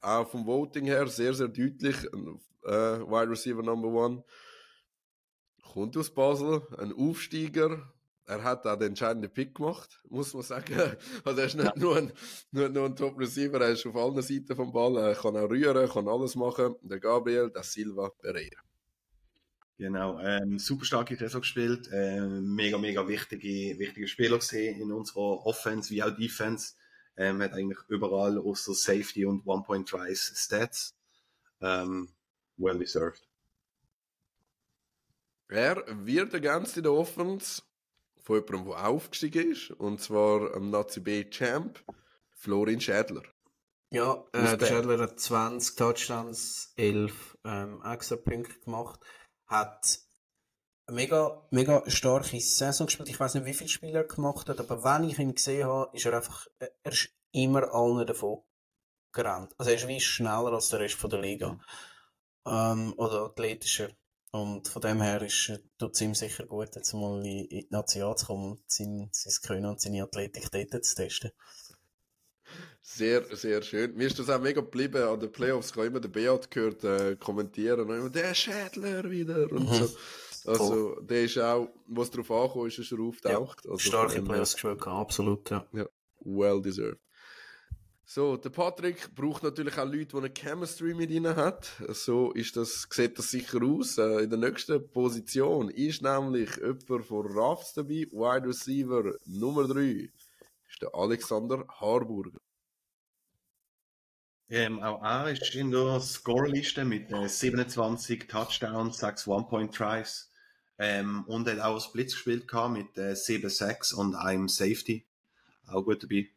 auch vom Voting her sehr, sehr deutlich. Äh, Wide Receiver Number One kommt aus Basel, ein Aufsteiger. Er hat auch den entscheidenden Pick gemacht, muss man sagen. [LAUGHS] Also er ist nicht ja. nur ein, nur, nur ein Top-Receiver, er ist auf allen Seiten vom Ball, er kann auch rühren, kann alles machen. Der Gabriel, der Silva Pereira. Genau, ähm, super starke Saison gespielt, ähm, mega, mega wichtige, wichtige Spieler gesehen in unserer Offense wie auch Defense. Ähm, hat eigentlich überall außer Safety und One-Point-Tries Stats. Ähm, well deserved. Er wird ergänzt in der Offense von jemandem, der aufgestiegen ist, und zwar am Nazi B Champ, Florin Schädler. Ja, äh, der Schädler hat 20 Touchdowns, 11 ähm, extra Punkte gemacht hat eine mega, mega starke Saison gespielt. Ich weiß nicht, wie viele Spiele er gemacht hat, aber wenn ich ihn gesehen habe, ist er einfach, er ist immer allen davon gerannt. Also er ist wie schneller als der Rest von der Liga. Ähm, oder athletischer. Und von dem her ist, tut es ihm sicher gut, jetzt mal in, die Nation zu kommen und sein, sein Können und seine Athletik dort zu testen. Sehr, sehr schön. Mir ist das auch mega geblieben. An den Playoffs ich habe immer den Beat gehört äh, kommentieren und immer, der Schädler wieder und mhm. so. Also, der ist auch, was darauf ankommt, ist, er auftaucht. Ja, also, starke Playoffs gespielt, absolut, ja. ja. Well deserved. So, der Patrick braucht natürlich auch Leute, die eine Chemistry mit ihnen hat. So ist das, sieht das sicher aus. Äh, in der nächsten Position ist nämlich jemand von Rafts dabei, Wide Receiver Nummer 3, ist der Alexander Harburger. Ähm, auch er ist in der Scoreliste mit äh, 27 Touchdowns, 6 One-Point-Tries ähm, und hat auch Splits gespielt mit äh, 7 Sacks und einem Safety. Auch gut dabei.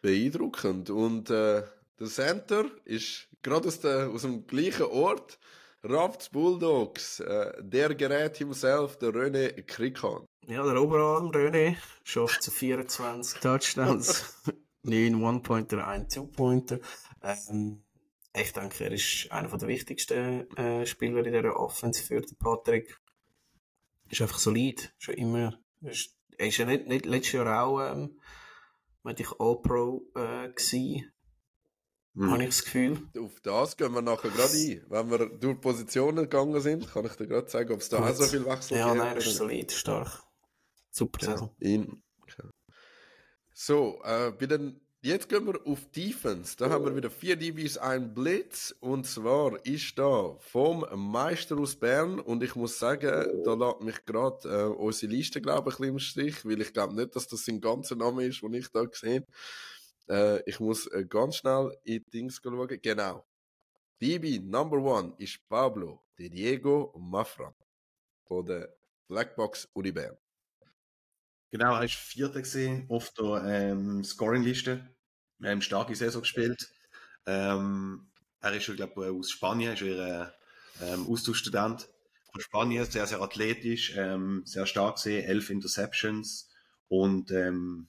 Beeindruckend. Und äh, der Center ist gerade aus, aus dem gleichen Ort. Rafts Bulldogs, äh, der Gerät himself, der René Krikan. Ja, der Oberarm René schafft zu 24 Touchdowns. [LAUGHS] 9 One-Pointer, ein Two-Pointer. Ähm, ich denke, er ist einer der wichtigsten äh, Spieler in dieser Offense für den Patrick. Ist einfach solid, schon immer. Ist, er ist ja nicht, nicht letztes Jahr auch, ähm, ich All-Pro äh, gewesen. Hm. Habe ich das Gefühl. Auf das gehen wir nachher gerade ein. Wenn wir durch Positionen gegangen sind, kann ich dir gerade sagen, ob es da auch so viel Wechsel gibt. Ja, nein, er ist solid, stark. Super Saison. Ja, in, so, äh, bei den, jetzt gehen wir auf Defense. Da haben wir wieder vier DBs, ein Blitz. Und zwar ist da vom Meister aus Bern. Und ich muss sagen, da lässt mich gerade äh, unsere Liste, glaube ich, ein bisschen im Stich, weil ich glaube nicht, dass das sein ganzer Name ist, den ich da gesehen äh, Ich muss äh, ganz schnell in die Dings schauen. Genau. DB Number One ist Pablo de Diego Mafran von der Blackbox Uni Bern. Genau, er ist Vierter gesehen auf der ähm, Scoring-Liste. Wir haben starke Saison gespielt. Ähm, er ist, glaube aus Spanien, ist er ähm, Austauschstudent von Spanien, sehr, sehr athletisch, ähm, sehr stark gesehen, elf Interceptions und ähm,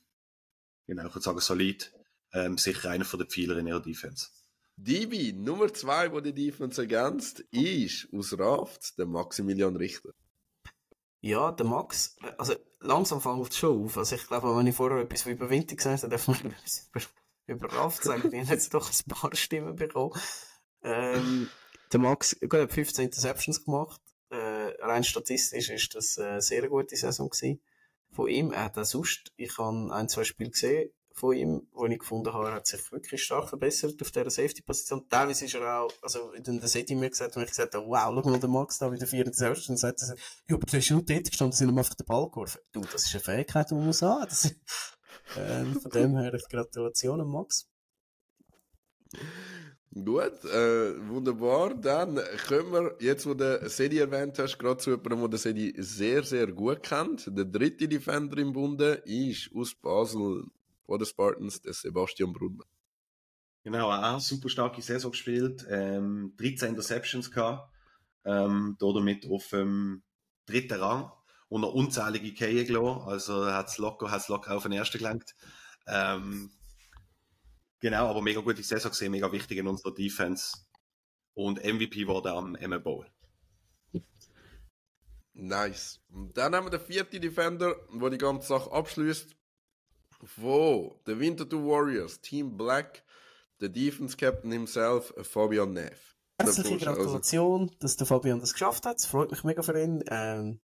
genau, ich würde sagen, solid. Ähm, sicher einer von den Pfeiler in ihrer Defense. DB Nummer zwei, wo die Defense ergänzt, ist aus Raft der Maximilian Richter. Ja, der Max, also langsam fängt es schon auf. Also ich glaube, wenn ich vorher etwas über Winter gesagt habe, darf man [LAUGHS] etwas über, über Raft sagen. Wir haben jetzt [LAUGHS] doch ein paar Stimmen bekommen. Ähm, der Max gut, hat 15 Interceptions gemacht. Äh, rein statistisch ist das eine sehr gute Saison gewesen. Von ihm, er hat auch sonst, ich habe ein, zwei Spiele gesehen, von ihm, wo ich gefunden habe, er hat sich wirklich stark verbessert auf dieser Safety-Position. Teilweise ist er auch, also, in der City mir gesagt, und ich gesagt habe, wow, schau mal, der Max da wieder 74 und sagt er, ja, aber du hast nur dort gestanden, sind ihm einfach den Ball geworfen. Du, das ist eine Fähigkeit, die man muss haben. Das, ähm, von dem her, Gratulation Max. Gut, äh, wunderbar. Dann kommen wir, jetzt wo du Sedi erwähnt hast, gerade zu jemandem, der den Sedi sehr, sehr gut kennt. Der dritte Defender im Bunde ist aus Basel von den Spartans, der Sebastian Brunner. Genau, auch super starke Saison gespielt, ähm, 13 Interceptions gehabt, ähm, damit auf dem dritten Rang. Und noch unzählige Kehe gelassen. Also hat es locker, hat's locker auf den ersten gelenkt. Ähm, genau, aber mega gute Saison gesehen, mega wichtig in unserer Defense. Und MVP wurde am Emma Bowl. Nice. Und dann haben wir den vierten Defender, der die ganze Sache abschließt. Wo der Winterthur Warriors, Team Black, der Defense Captain himself, Fabian Neff. Herzliche also Gratulation, also, dass der Fabian das geschafft hat. Es freut mich mega für ihn. Ähm,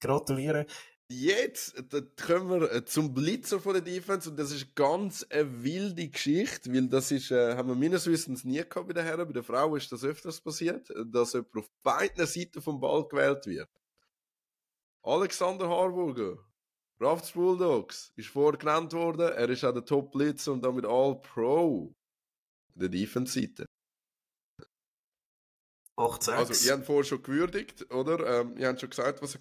gratuliere. Jetzt kommen wir äh, zum Blitzer von der Defense und das ist ganz eine wilde Geschichte, weil das ist, äh, haben wir meines Wissens nie gehabt bei den Herren. Bei der Frau ist das öfters passiert, dass jemand auf beiden Seiten vom Ball gewählt wird. Alexander Harburger, Rafts Bulldogs, ist vorher genannt worden. Er ist auch der Top-Blitzer und damit All-Pro der Defense-Seite. 8 Also, ihr habt vorher schon gewürdigt, oder? Ähm, ihr habt schon gesagt, was er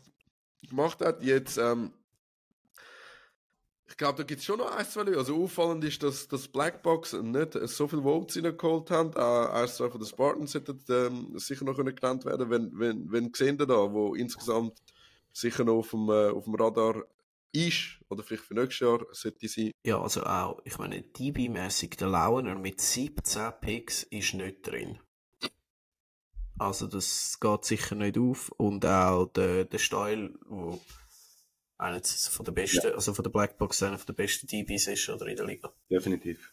gemacht hat. Jetzt, ähm, ich glaube, da gibt es schon noch ein, zwei. Also auffallend ist, dass das Blackbox nicht so viele Votes reingeholt haben. Auch eins, zwei von den Spartans hätten ähm, sicher noch genannt werden Wenn, wenn, wenn sehen da, wo insgesamt sicher noch auf dem, äh, auf dem Radar ist, oder vielleicht für nächstes Jahr sollte sein. Ja, also auch, ich meine, DB-mäßig der Launer mit 17 Picks ist nicht drin. Also das geht sicher nicht auf. Und auch der, der Style, wo einer von der besten, ja. also von der Blackbox einer von der besten DBs ist oder in der Liga. Definitiv.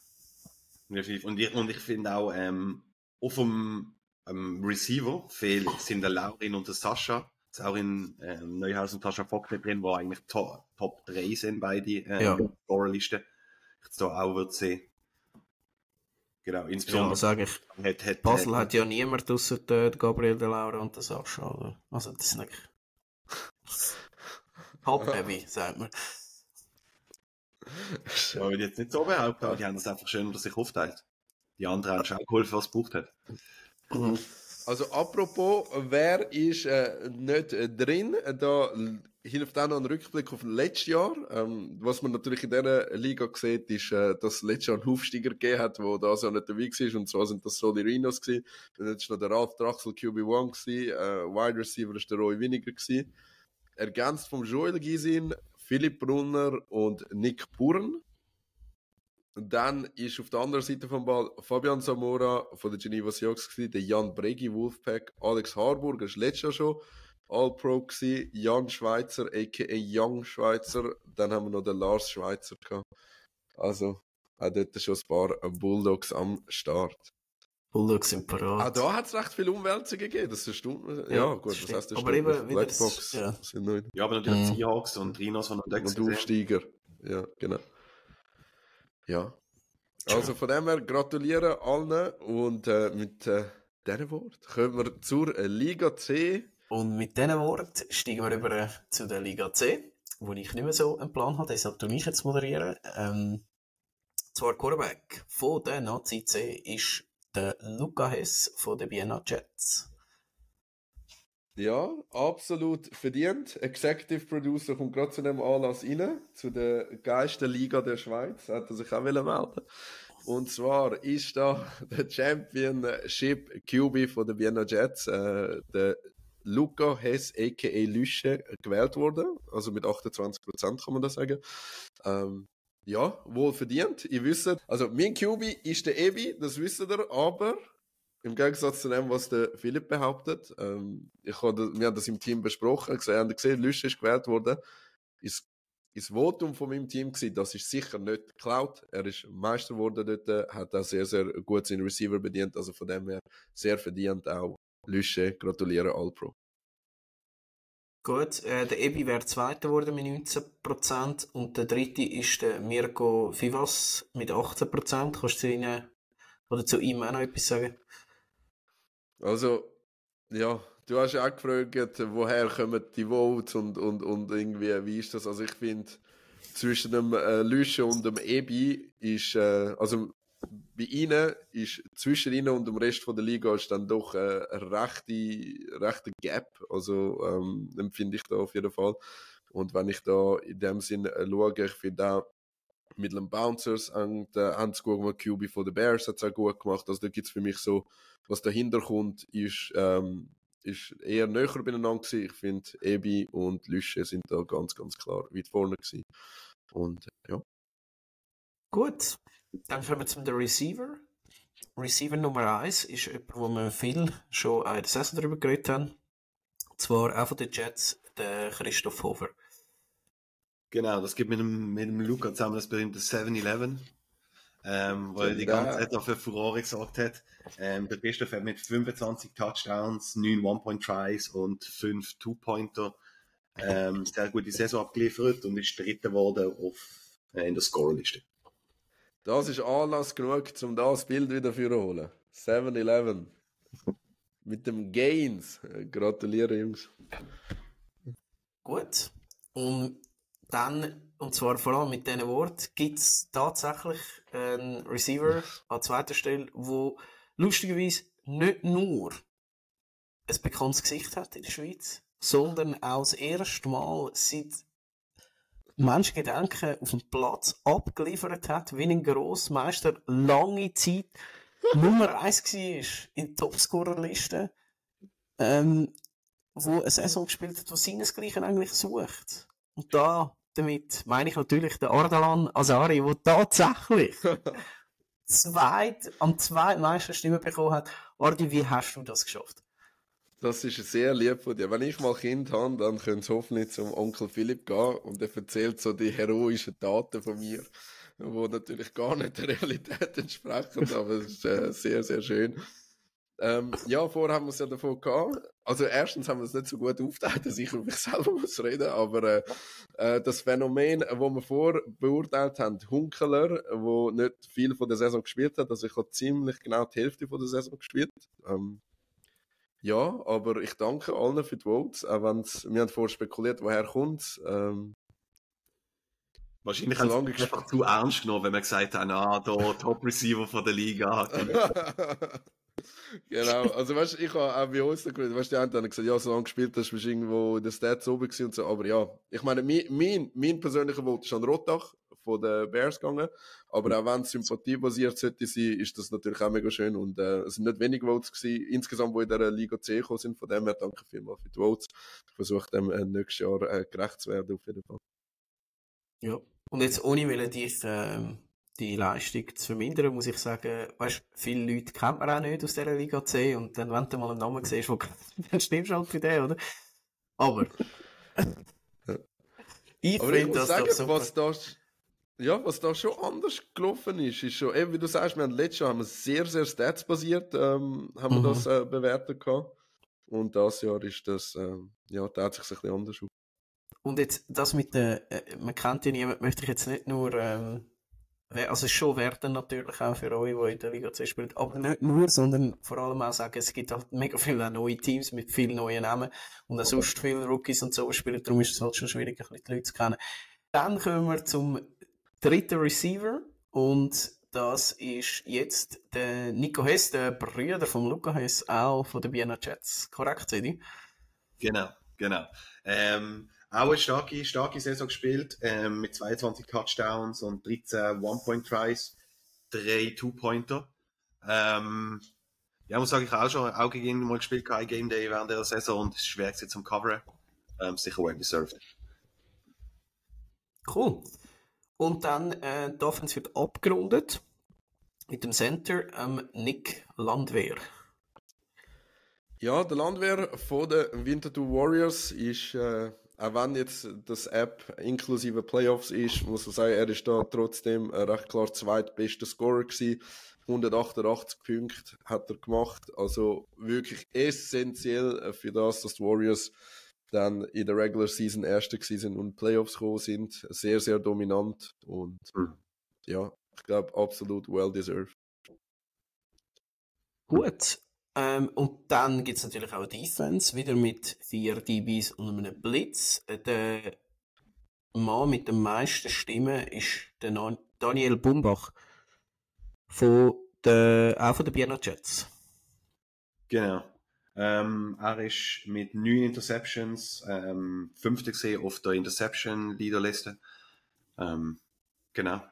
Definitiv. Und ich, und ich finde auch, ähm, auf dem ähm, Receiver fehlt, sind der Laurin und der Sascha Jetzt auch in ähm, Neuhaus und Tascha Fock drin, wo eigentlich Top, Top 3 sind, beide äh, ja. Scorerlisten. Ich jetzt da auch würde sehen. Genau, insbesondere. Ja, sage ich. Hat, hat, Basel hat, hat ja niemand außer der Gabriel de Laura und der Sascha. Oder? Also, das ist nicht. [LAUGHS] Top-heavy, sagt man. Ich würde jetzt nicht so behaupten, die haben das einfach schön unter sich aufteilt. Die anderen haben schon geholfen, was es gebraucht hat. Mhm. Also apropos, wer ist äh, nicht äh, drin? Da hilft auch noch ein Rückblick auf letztes Jahr. Ähm, was man natürlich in dieser Liga sieht, ist, äh, dass es letztes Jahr einen Hufsteiger gegeben hat, der da so nicht dabei war. Und zwar sind das so die Rhinos gewesen. Dann ist noch der Ralf Draxel QB1 gewesen. Äh, Wide Receiver ist der Roy Winiger gewesen. Ergänzt vom Joel Gisin, Philipp Brunner und Nick Purn. Dann ist auf der anderen Seite vom Ball Fabian Zamora von der Geneva Seahawks gewesen, der Jan Bregi Wolfpack, Alex Harburger ist letztes Jahr schon All-Pro gewesen, Jan Schweizer, a.k.a. Young Schweizer, dann haben wir noch den Lars Schweizer gehabt. Also, auch dort schon ein paar Bulldogs am Start. Bulldogs sind parat. Auch da hat es recht viele Umwälzungen gegeben, das ist Ja, ja gut, das heißt, das aber eben Blackbox ja. sind neu. Ja, aber natürlich mhm. Seahawks und Rhinos von der Und Aufsteiger, ja, genau. Ja. Also von dem her gratulieren allen und äh, mit äh, diesen Wort kommen wir zur äh, Liga C. Und mit diesen Wort steigen wir über äh, zu der Liga C, wo ich nicht mehr so einen Plan hatte, deshalb tue ich jetzt moderieren. Ähm, zwar Quarterback von der Nazi C ist der Luca Hess von den Vienna Jets. Ja, absolut verdient. Executive Producer kommt gerade zu dem Anlass rein, zu der geilsten Liga der Schweiz. Hat er sich auch melden Und zwar ist da der Championship QB von den Vienna Jets, äh, der Luca Hess a.k.a. Lüsche, gewählt worden. Also mit 28% kann man das sagen. Ähm, ja, wohl verdient. Ihr wisst, also mein QB ist der Ebi, das wisst ihr, aber im Gegensatz zu dem, was der Philipp behauptet, ähm, ich habe, wir haben das im Team besprochen, gesehen, haben gesehen, Lüsch ist gewählt worden, ist das Votum von meinem Team gewesen, das ist sicher nicht geklaut. Er ist Meister geworden dort, hat auch sehr, sehr gut seinen Receiver bedient, also von dem her sehr verdient auch Lüsche, gratuliere All-Pro. Gut, äh, der Ebi wäre Zweiter geworden mit 19% und der Dritte ist der Mirko Vivas mit 18%. Kannst du ihnen oder zu ihm auch noch etwas sagen? Also, ja, du hast ja auch gefragt, woher kommen die Votes und, und, und irgendwie, wie ist das? Also ich finde, zwischen dem äh, Lüsche und dem Ebi ist, äh, also bei ihnen ist zwischen ihnen und dem Rest von der Liga ist dann doch äh, ein rechte, rechte Gap. Also ähm, empfinde ich da auf jeden Fall. Und wenn ich da in dem Sinn äh, schaue, ich finde auch mit den Bouncers und äh, haben es QB von den Bears hat es auch gut gemacht. Also da gibt es für mich so was dahinter kommt, ist, ähm, ist eher näher beieinander gewesen. Ich finde, Ebi und Lüsche sind da ganz, ganz klar weit vorne gewesen. Und ja. Gut, dann kommen wir zum Receiver. Receiver Nummer 1 ist jemand, wo wir viel schon in der Saison darüber geredet haben. Und zwar auch von den Jets, der Christoph Hofer. Genau, das gibt mit dem, mit dem Luca zusammen das berühmte 7-Eleven, ähm, weil er die ganze Zeit dafür Furore gesorgt hat. Ähm, der Christoph hat mit 25 Touchdowns, 9 One-Point-Tries und 5 Two-Pointer ähm, sehr gute Saison abgeliefert und ist dritter geworden auf, äh, in der Scorerliste. Das ist Anlass genug, um das Bild wieder zu holen. 7-Eleven. Mit dem Gains. Gratuliere, Jungs. Gut. Und dann, und zwar vor allem mit diesen Worten, gibt es tatsächlich einen Receiver an zweiter Stelle, wo lustigerweise nicht nur ein bekanntes Gesicht hat in der Schweiz, sondern auch das erste Mal seit Menschengedenken auf dem Platz abgeliefert hat, wie ein Grossmeister lange Zeit Nummer 1 war in Topscorerliste, ähm, wo eine Saison gespielt hat, die seinesgleichen eigentlich sucht. Und da, damit meine ich natürlich den Ardalan Azari, der tatsächlich [LAUGHS] zweit, am zweitmeisten Stimmen bekommen hat. Ardi, wie hast du das geschafft? Das ist sehr lieb von dir. Wenn ich mal Kind habe, dann können sie hoffentlich zum Onkel Philipp gehen und er erzählt so die heroischen Taten von mir, die natürlich gar nicht der Realität entsprechen, aber es ist äh, sehr, sehr schön. Ähm, ja, vorher haben wir es ja davon gehabt. Also erstens haben wir es nicht so gut aufgeteilt, dass ich über mich selber [LAUGHS] muss reden, aber äh, äh, das Phänomen, das wir vor beurteilt haben, Hunkeler, wo nicht viel von der Saison gespielt hat, also ich habe ziemlich genau die Hälfte von der Saison gespielt. Ähm, ja, aber ich danke allen für die Votes, auch wenn wir haben vorher spekuliert, woher kommt ähm, Wahrscheinlich haben sie einfach zu ernst genommen, wenn wir gesagt haben, ah, der Top-Receiver von der Liga. [LAUGHS] genau, also weißt du, ich habe auch bei uns geredet, weißt du, die einen haben gesagt, ja, so lange gespielt hast, bist du irgendwo in der Stats oben gewesen und so, aber ja, ich meine, mein, mein, mein persönlicher Vote ist an Rotach von den Bears gegangen, aber auch wenn es sympathiebasiert sollte sein, ist das natürlich auch mega schön und äh, es sind nicht wenige Votes gewesen, insgesamt, die in der Liga C gekommen sind, von dem her danke vielmals für die Votes. Ich versuche dem äh, nächstes Jahr äh, gerecht zu werden, auf jeden Fall. Ja, und jetzt ohne will dich ähm, die Leistung zu vermindern, muss ich sagen, weißt, viele Leute kennt man auch nicht aus dieser Liga C und dann, wenn du mal einen Namen siehst, wo, [LAUGHS] dann stimmst du halt für den, oder? [LAUGHS] Aber. ich finde das sagen, doch super. Was das, ja, was da schon anders gelaufen ist, ist schon, eben wie du sagst, wir haben letztes Jahr haben wir sehr, sehr statsbasiert ähm, haben mhm. wir das äh, bewertet gehabt. Und das Jahr ist das, ähm, ja, da hat sich ein bisschen anders auf. Und jetzt, das mit der, äh, man kennt ja niemand, möchte ich jetzt nicht nur, ähm, also schon werden natürlich auch für euch, die in der Liga C spielen, aber nicht nur, sondern vor allem auch sagen, es gibt halt mega viele neue Teams mit vielen neuen Namen und auch sonst viele Rookies und so spielen, darum ist es halt schon schwierig, ein bisschen die Leute zu kennen. Dann kommen wir zum dritten Receiver und das ist jetzt der Nico Hess, der Bruder von Luca Hess, auch von den Vienna Jets. Korrekt, Sedi? Genau, genau. Ähm, auch eine starke, starke Saison gespielt, ähm, mit 22 Touchdowns und 13 One-Point-Tries, drei Two-Pointer. Ähm, ja, muss sagen, ich auch schon auch gegen ihn mal gespielt, kein Game Day während der Saison und es ist schwer zum Coveren. Ähm, sicher well deserved. Cool. Und dann äh, die Offense wird abgerundet mit dem Center ähm, Nick Landwehr. Ja, der Landwehr von den Winterthur Warriors ist äh, auch wenn jetzt das App inklusive Playoffs ist, muss man sagen, er ist da trotzdem recht klar zweitbester Scorer gewesen. 188 Punkte hat er gemacht. Also wirklich essentiell für das, dass die Warriors dann in der Regular Season Erste sind und Playoffs gekommen sind. Sehr, sehr dominant und mhm. ja, ich glaube absolut well deserved. Gut, ähm, und dann gibt es natürlich auch Defense, wieder mit vier DBs und einem Blitz. Der Mann mit den meisten Stimmen ist der Daniel Bumbach von der, auch von den Vienna Jets. Genau. Ähm, er ist mit neun Interceptions ähm, fünfter gesehen auf der Interception-Leaderliste. Ähm, genau.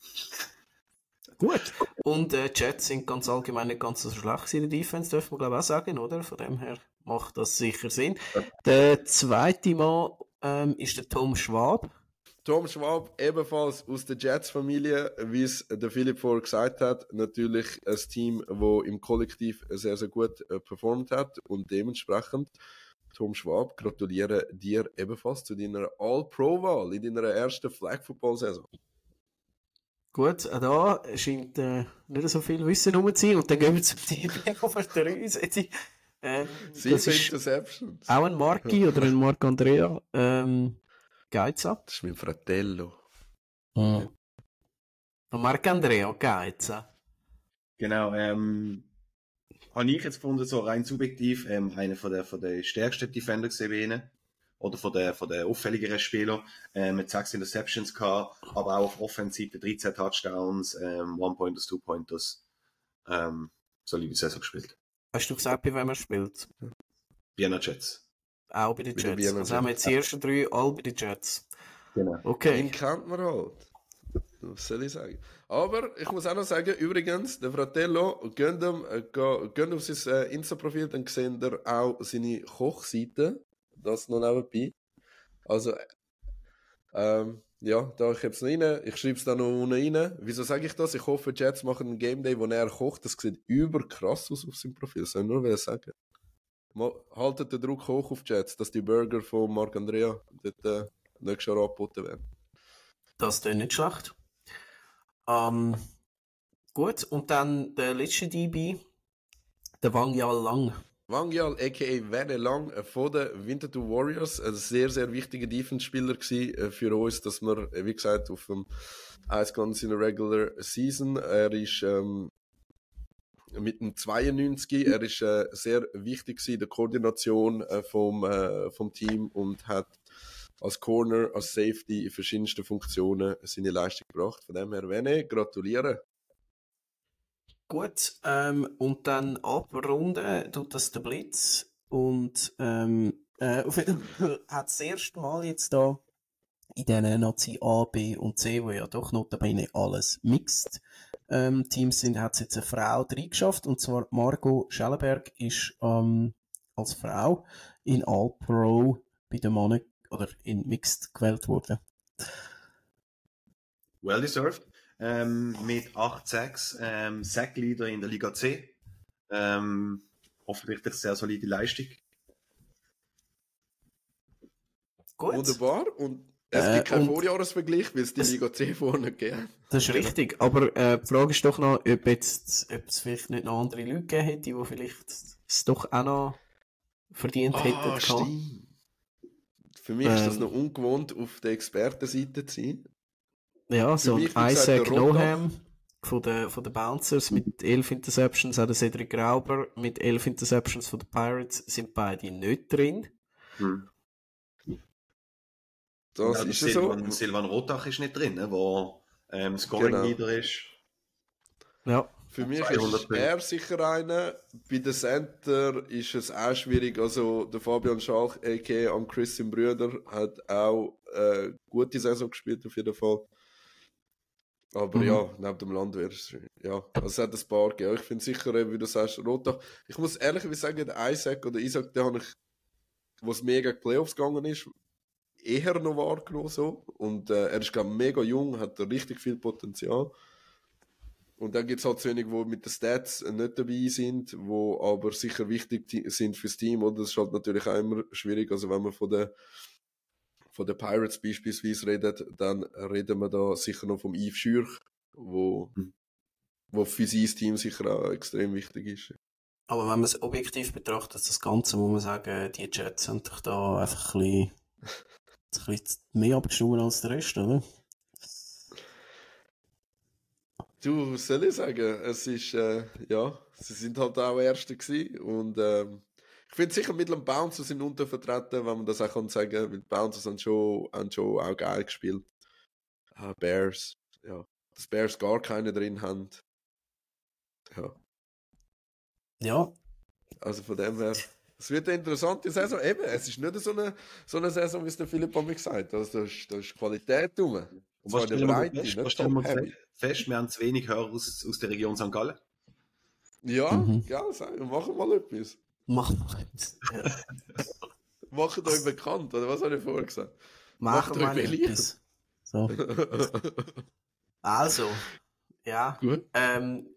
[LAUGHS] Gut. Und äh, Jets sind ganz allgemein nicht ganz so schlecht in der Defense, dürfen wir glaube ich auch sagen, oder? Von dem her macht das sicher Sinn. Der zweite Mann ähm, ist der Tom Schwab. Tom Schwab, ebenfalls aus der Jets-Familie, wie es der Philipp vorher gesagt hat, natürlich ein Team, wo im Kollektiv sehr, sehr gut äh, performt hat und dementsprechend, Tom Schwab, gratuliere dir ebenfalls zu deiner All-Pro-Wahl in deiner ersten Flag-Football-Saison. Gut, auch da scheint äh, nicht so viel Wissen rum zu sein. Und dann gehen wir zum Team [LAUGHS] der 3. Äh, das ist auch ein Marki oder ein Marc Andrea. Ähm, Geiza. Das ist mein Fratello. Mhm. Und Marc Andrea Geiza. Genau, ähm, habe ich jetzt gefunden, so rein subjektiv, ähm, einer von der, von der stärksten Defender gesehen oder von der, von der auffälligeren Spieler, äh, mit sechs Interceptions gehabt, aber auch auf Offensive 13 Touchdowns, ähm, One-Pointers, Two-Pointers, ähm, solide Saison gespielt. Hast du gesagt, bei wem er spielt? Vienna Jets. Auch bei den Jets. Vienna also haben wir jetzt die ersten drei, alle bei den Jets. Genau. Okay. Den kennt man halt. Was soll ich sagen? Aber ich muss auch noch sagen, übrigens, der Fratello, gönnt, ihm, äh, gönnt auf sein äh, Insta-Profil, dann seht ihr auch seine Kochseite das noch nebenbei. Also, ähm, ja, da ich es noch rein, ich schreibe es da noch unten rein. Wieso sage ich das? Ich hoffe, Jets machen einen Game Day, wo er kocht. Das sieht überkrass aus auf seinem Profil. Soll ich nur sagen. Haltet den Druck hoch auf Jets, dass die Burger von Marc Andrea dort äh, nächstes Jahr angeboten werden. Das ist nicht schlecht. Ähm, gut, und dann der letzte DB, der Wang Yal Lang. Wangyal, a.k.a. Werner Lang äh, von den Winterthur Warriors, ein sehr, sehr wichtiger Defense-Spieler äh, für uns, dass wir, äh, wie gesagt, auf dem Eis ganz in der Regular Season. Er ist ähm, mit dem 92, er ist äh, sehr wichtig in der Koordination äh, vom, äh, vom Team und hat als Corner, als Safety in verschiedensten Funktionen seine Leistung gebracht. Von dem her, Wene, gratuliere. Gut, ähm, und dann abrunden tut das der Blitz und ähm, äh, auf jeden Fall hat das erste Mal jetzt da in diesen Nazi A, B und C, wo ja doch notabene alles mixed ähm, Teams sind, hat es jetzt eine Frau drin geschafft und zwar Margot Schellenberg ist ähm, als Frau in All Pro bei den Männern oder in Mixed gewählt worden. Well deserved ähm, mit 8-6, ähm, Sackleader in der Liga C. Ähm, offensichtlich sehr solide Leistung. Gut. Wunderbar. Und es gibt äh, keinen Vorjahresvergleich, weil es die Liga C vorne gegeben Das ist richtig. Aber äh, die Frage ist doch noch, ob, jetzt, ob es vielleicht nicht noch andere Leute gegeben hätte, die vielleicht es doch auch noch verdient ah, hätten. Stimmt. Für mich ähm, ist das ähm. noch ungewohnt, auf der Expertenseite zu sein. Ja, so ein Isaac Noham von den, von den Bouncers mit 11 Interceptions, auch der Cedric Grauber mit 11 Interceptions von den Pirates sind beide nicht drin. Hm. Das ja, ist Silvan, so. Silvan Rotach ist nicht drin, wo ähm, Scoring genau. Leader ist. Ja. Für mich ist er sicher einer. Bei den Center ist es auch schwierig. Also, der Fabian Schalk, a.k.a. am Christian Brüder, hat auch äh, gute Saison gespielt, auf jeden Fall. Aber mhm. ja, neben dem Land wäre es, ja, also es hat ein paar gegeben. Ich finde sicher, wie du sagst, Rotach. Ich muss ehrlich sagen, der Isaac oder Isaac, der habe ich, was mega Playoffs gegangen ist, eher noch wahrgenommen so. Und äh, er ist, glaube mega jung, hat richtig viel Potenzial. Und dann gibt es halt so einige, die mit den Stats nicht dabei sind, die aber sicher wichtig sind fürs Team. Und das ist halt natürlich auch immer schwierig. Also wenn man von der von den Pirates beispielsweise redet, dann reden wir da sicher noch vom Yves Schürch, wo, mhm. wo für sein Team sicher auch extrem wichtig ist. Aber wenn man es objektiv betrachtet, das Ganze, muss man sagen, die Jets sind doch da einfach ein bisschen, ein bisschen mehr abgestimmt als der Rest, oder? Du, was soll ich sagen? Es ist, äh, ja, sie sind halt auch Erste gewesen und ähm, ich finde sicher mit dem Bouncers sind untervertreten, wenn man das auch kann sagen, weil Bouncers haben schon, haben schon auch geil gespielt. Uh, Bears, ja. Dass Bears gar keine drin haben. Ja. Ja. Also von dem her. Es wird eine interessante Saison. Eben, es ist nicht so eine, so eine Saison, wie es der Philipp mir gesagt hat. Also, da, ist, da ist Qualität drum. Und was stellen wir fest, was stellen wir fest? Wir haben zu wenig Hörer aus, aus der Region St. Gallen. Ja, mhm. geil, sagen. machen wir mal etwas. Macht ja. Macht euch bekannt, oder was habe ich vorher gesagt? Macht, Macht euch beliebt. So. also, ja. Gut. Ähm,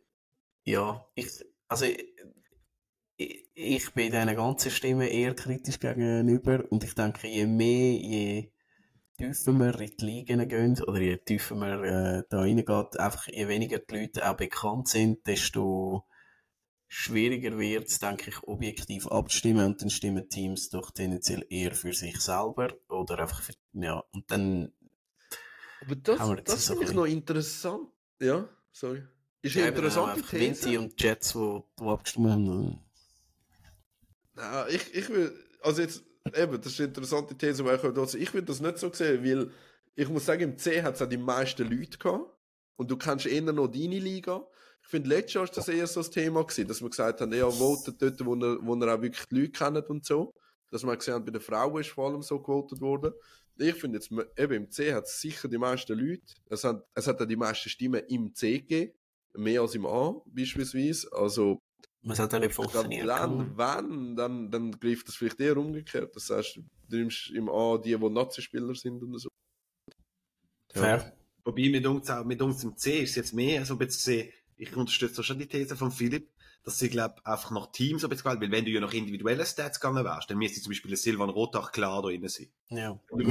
ja, ich, also ich, bin diesen ganzen Stimmen eher kritisch gegenüber und ich denke, je mehr, je tiefer wir in die Ligen gehen oder je tiefer wir äh, da reingeht, einfach je weniger die Leute auch bekannt sind, desto schwieriger wird es, denke ich, objektiv abzustimmen und dann stimmen Teams doch tendenziell eher für sich selber oder einfach für, ja, und dann aber das, das finde ich noch interessant. Ja, sorry. Ist ja, interessant. These. und Jets, die, die abgestimmt haben. Ja, ich, ich will, also jetzt, eben, das ist eine interessante These, weil ich, ich will das nicht so sehen, weil ich muss sagen, im C hat es auch die meisten Leute gehabt und du kennst eher noch deine Liga. Ich finde, letztes Jahr war das eher so das Thema gewesen, dass wir gesagt haben, ja, votet dort, wo er, wo er auch wirklich die Leute kennt und so. Dass man gesehen hat, bei den Frauen ist vor allem so gewotet worden. Ich finde jetzt, eben im C hat es sicher die meisten Leute. Es hat, es hat auch die meisten Stimmen im C gegeben. Mehr als im A, beispielsweise. Also, was hat da nicht funktioniert? Dann, wenn, dann, dann greift das vielleicht eher umgekehrt. Das heißt, du nimmst im A die, die Nazi-Spieler sind und so. Ja. Fair. Wobei mit uns, auch, mit uns im C ist es jetzt mehr, also jetzt ich unterstütze schon die These von Philipp, dass sie, glaube einfach nach Teams so weil wenn du ja nach individuellen Stats gegangen wärst, dann müsste zum Beispiel ein Silvan Rotach klar da drin sein. Ja. Und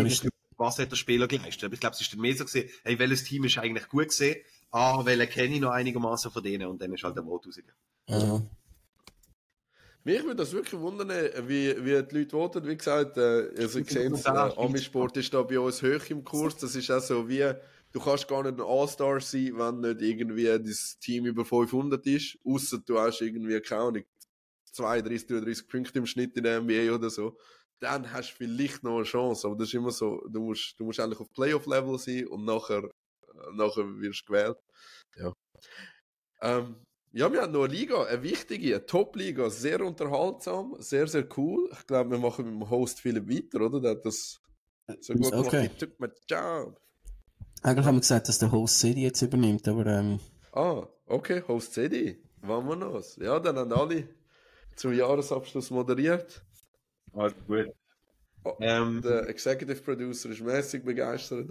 was hat der Spieler geleistet? Aber ich glaube, es ist dann mehr so gesehen, hey, welches Team ist eigentlich gut gesehen? Ah, welche kenne ich noch einigermaßen von denen? Und dann ist halt der Vote rausgegangen. Mhm. Mich würde das wirklich wundern, wie, wie die Leute voten. Wie gesagt, äh, also ich sehe, äh, Amisport ist da bei uns hoch im Kurs. Das ist auch so wie, du kannst gar nicht ein All-Star sein, wenn nicht irgendwie das Team über 500 ist. Außer du hast irgendwie, keine Ahnung, 32, 33 Punkte im Schnitt in der NBA oder so. Dann hast du vielleicht noch eine Chance. Aber das ist immer so, du musst, du musst eigentlich auf Playoff-Level sein und nachher, nachher wirst du gewählt. Ja. Ähm, ja, wir haben noch eine Liga, eine wichtige, eine Top-Liga, sehr unterhaltsam, sehr, sehr cool. Ich glaube, wir machen mit dem Host Philipp weiter, oder? Der hat das so gut okay. gemacht. Took my job. Eigentlich haben wir gesagt, dass der Host City jetzt übernimmt, aber. Ähm... Ah, okay, Host City. Vamonos. Ja, dann haben alle zum Jahresabschluss moderiert. Alles gut. Oh, ähm, der Executive Producer ist mäßig begeistert.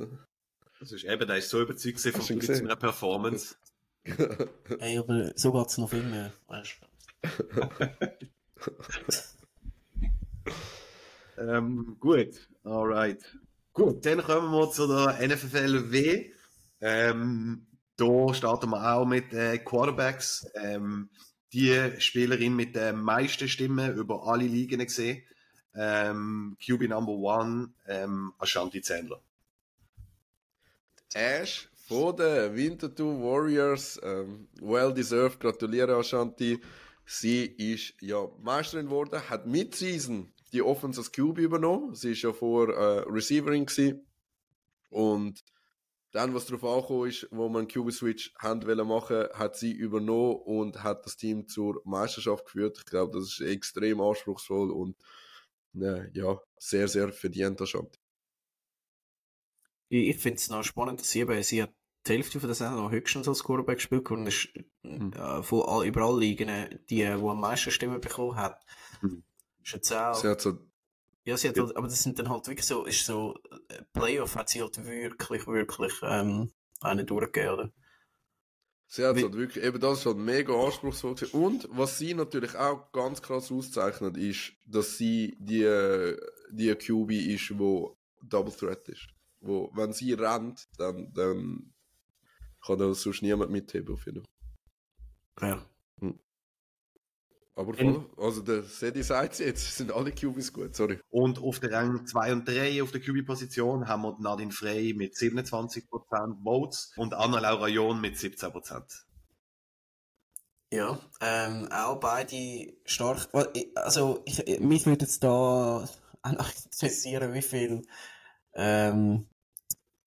Das ist eben, der ist so überzeugt von seiner Performance. Ey, aber so geht es noch viel mehr, weißt [LAUGHS] ähm, gut, alright. Gut, dann kommen wir zu der NFL W. Ähm, da starten wir auch mit äh, Quarterbacks. Ähm, die Spielerin mit den meisten Stimmen über alle Ligen gesehen. Ähm, QB Number One, ähm, Ashanti Zendler. Ash von den Winterthur Warriors, ähm, well deserved, gratuliere Ashanti. Sie ist ja Meisterin geworden, hat Mid-Season die Offense als QB übernommen. Sie ist ja vor äh, Receiverin gewesen. Und dann, was darauf angekommen ist, wo man QB-Switch machen hat sie übernommen und hat das Team zur Meisterschaft geführt. Ich glaube, das ist extrem anspruchsvoll und äh, ja, sehr, sehr verdient Ashanti. Ich finde es noch spannend, dass sie sie hat die Hälfte von der Saison noch höchstens als Quarterback gespielt und ist mhm. äh, von all, überall liegen, die, die am meisten Stimmen bekommen hat. Mhm. Ist jetzt auch, sie hat so ja, sie hat halt, aber das sind dann halt wirklich so, ist so, äh, Playoff hat sie halt wirklich, wirklich, ähm, einen durchgegeben, oder? Sie hat halt wirklich, eben das ist halt mega anspruchsvoll gewesen. Und was sie natürlich auch ganz krass auszeichnet, ist, dass sie die, die QB ist, wo Double Threat ist. Wo, wenn sie rennt, dann, dann kann da sonst niemand mitheben auf jeden Fall. Ja. Hm. Aber voll, also der Sedi sagt jetzt, sind alle QBs gut, sorry. Und auf der Rang 2 und 3 auf der QB-Position haben wir Nadine Frey mit 27% Votes und Anna-Laura John mit 17%. Ja, ähm, auch beide stark. Also, ich, mich würde jetzt da interessieren, wie viel ähm,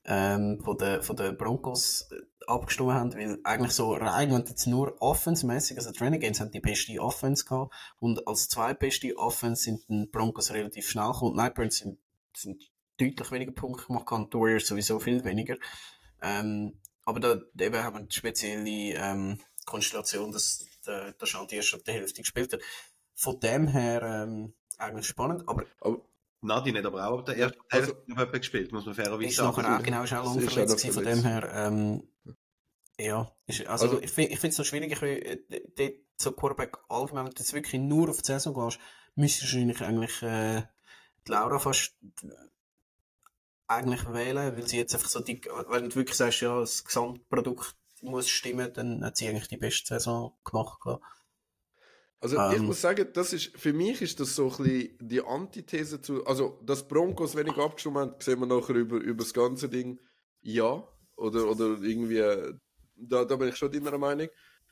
ähm, von den von der Broncos abgestimmt haben, weil eigentlich so rein, wenn jetzt nur offense-mäßig, also die Renegades haben die beste Offense gehabt und als zweitbeste Offense sind die Broncos relativ schnell gekommen. Die Nightburns sind, sind deutlich weniger Punkte gemacht und die Warriors sowieso viel weniger. Ähm, aber da eben haben wir die spezielle ähm, Konstellation, dass der, der Shanti erst ab der Hälfte gespielt hat. von dem her ähm, eigentlich spannend. Aber, aber Nadine hat aber auch der erste also, Hälfte gespielt, muss man fairerweise sagen. Nachher auch, genau, ist auch lang verletzt von dem her. Ähm, ja, ist, also, also ich finde es so schwierig, ich will, dort so Quarterback allgemein, wenn du jetzt wirklich nur auf die Saison gehst, müsstest du wahrscheinlich eigentlich äh, die Laura fast eigentlich wählen, weil sie jetzt einfach so die, wenn du wirklich sagst, ja, das Gesamtprodukt muss stimmen, dann hat sie eigentlich die beste Saison gemacht. Klar. Also ähm, ich muss sagen, das ist, für mich ist das so ein bisschen die Antithese zu, also dass Broncos wenig abgestimmt haben, sehen wir nachher über, über das ganze Ding, ja, oder, oder irgendwie, da, da bin ich schon deiner Meinung.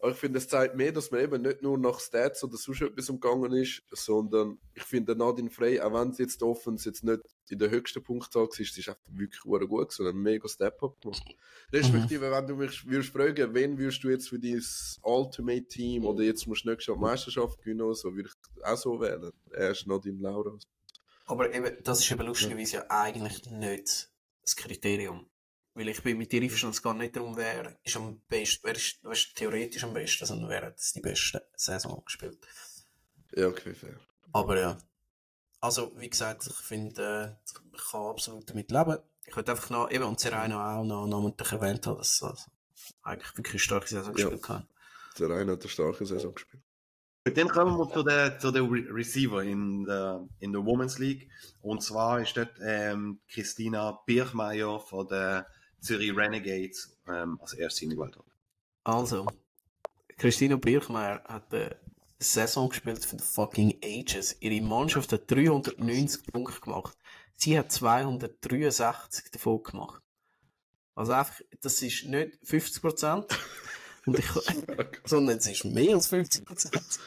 Aber ich finde, es zeigt mehr, dass man eben nicht nur nach Stats oder sonst etwas umgegangen ist, sondern ich finde Nadine Frey, auch wenn sie jetzt offen jetzt nicht in der höchsten Punktzahl war, ist einfach wirklich gut, sondern ein mega Step-Up gemacht. Respektive, mhm. wenn du mich würdest fragen, wen würdest du jetzt für dein Ultimate-Team oder jetzt musst du nächstes Jahr Meisterschaft gewinnen, so würde ich auch so wählen. Er ist Nadine Laura. Aber eben, das ist eben lustigerweise ja eigentlich nicht das Kriterium. Weil ich bin mit dir einverstanden, es geht nicht darum, wer ist am besten, wer ist, wer ist theoretisch am besten, sondern wer hat die beste Saison gespielt. Ja, okay, fair. Aber ja. Also, wie gesagt, ich finde, äh, ich kann absolut damit leben. Ich würde einfach noch, eben, und Serena auch noch namentlich erwähnt haben, dass er eigentlich wirklich eine starke Saison gespielt ja. hat. Serena hat eine starke Saison gespielt. Mit dem kommen wir zu der, zu der Receiver in der, in der Women's League. Und zwar ist dort ähm, Christina Birchmeier von der Zürich Renegades ähm, als erstes hingewählt haben. Also, Christina Birchmeier hat eine Saison gespielt für die fucking Ages. Ihre Mannschaft hat 390 Punkte gemacht. Sie hat 263 davon gemacht. Also einfach, das ist nicht 50 Und ich, [LAUGHS] [LAUGHS] sondern es ist mehr als 50%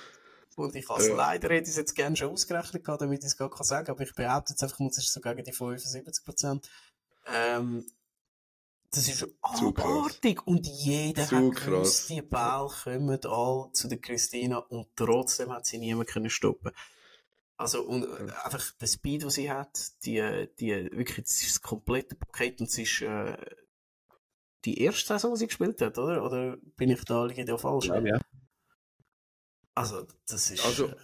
Und ich als ja. leider hätte es jetzt gerne schon ausgerechnet gehabt, damit ich es gar sagen kann, aber ich behaupte jetzt einfach, es ist so gegen die 75 Ähm, das ist abartig. Und jeder zu hat gewusst, die Ball kommen all zu der Christina und trotzdem hat sie niemand können stoppen. Also, und ja. einfach der Speed, den sie hat, die, die, wirklich, das ist das komplette Paket und es ist, äh, die erste Saison, die sie gespielt hat, oder? Oder bin ich da, da falsch? Ja, ja. Also, das ist, also, äh,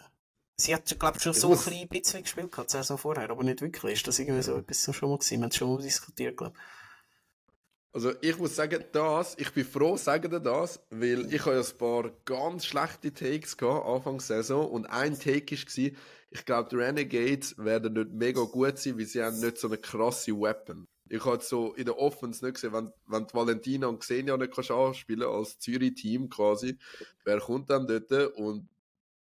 Sie hat, glaube ich, schon so muss... ein bisschen gespielt, die Saison vorher, aber nicht wirklich. Ist das irgendwie so etwas so schon mal gewesen? Wir haben es schon mal diskutiert, glaube ich. Also ich muss sagen, das, ich bin froh, sagen dir das, weil ich habe ein paar ganz schlechte Takes gehabt, Anfang der Saison, und ein Take war, ich glaube, die Renegades werden nicht mega gut sein, weil sie haben nicht so eine krasse Weapon. Ich habe so in der Offense nicht gesehen, wenn, wenn Valentina und Xenia nicht kannst anspielen als Zürich-Team quasi, wer kommt dann dort? Und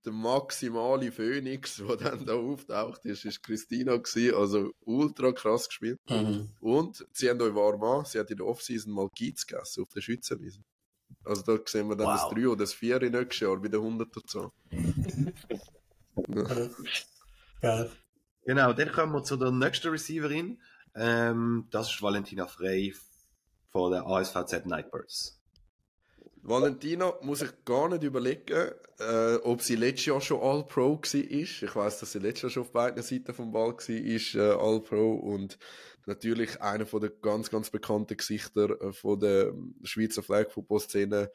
der maximale Phoenix, [LAUGHS] der dann da auftaucht ist, ist Christina gewesen, also ultra krass gespielt. Mhm. Und sie haben euch warm an, sie hat in der Offseason mal Kiez gegessen auf der Schützenwiese. Also da sehen wir dann wow. das 3 oder das 4 nächstes Jahr bei der 100 dazu. [LAUGHS] ja. Genau, dann kommen wir zu der nächsten Receiverin. Ähm, das ist Valentina Frey von der ASVZ Nightbirds. Valentina muss ich gar nicht überlegen, äh, ob sie letztes Jahr schon All-Pro war. Ich weiß, dass sie letztes Jahr schon auf beiden Seiten vom Ball war, äh, All-Pro und natürlich einer von den ganz, ganz bekannten Gesichter äh, von der Schweizer Flag Football Szene.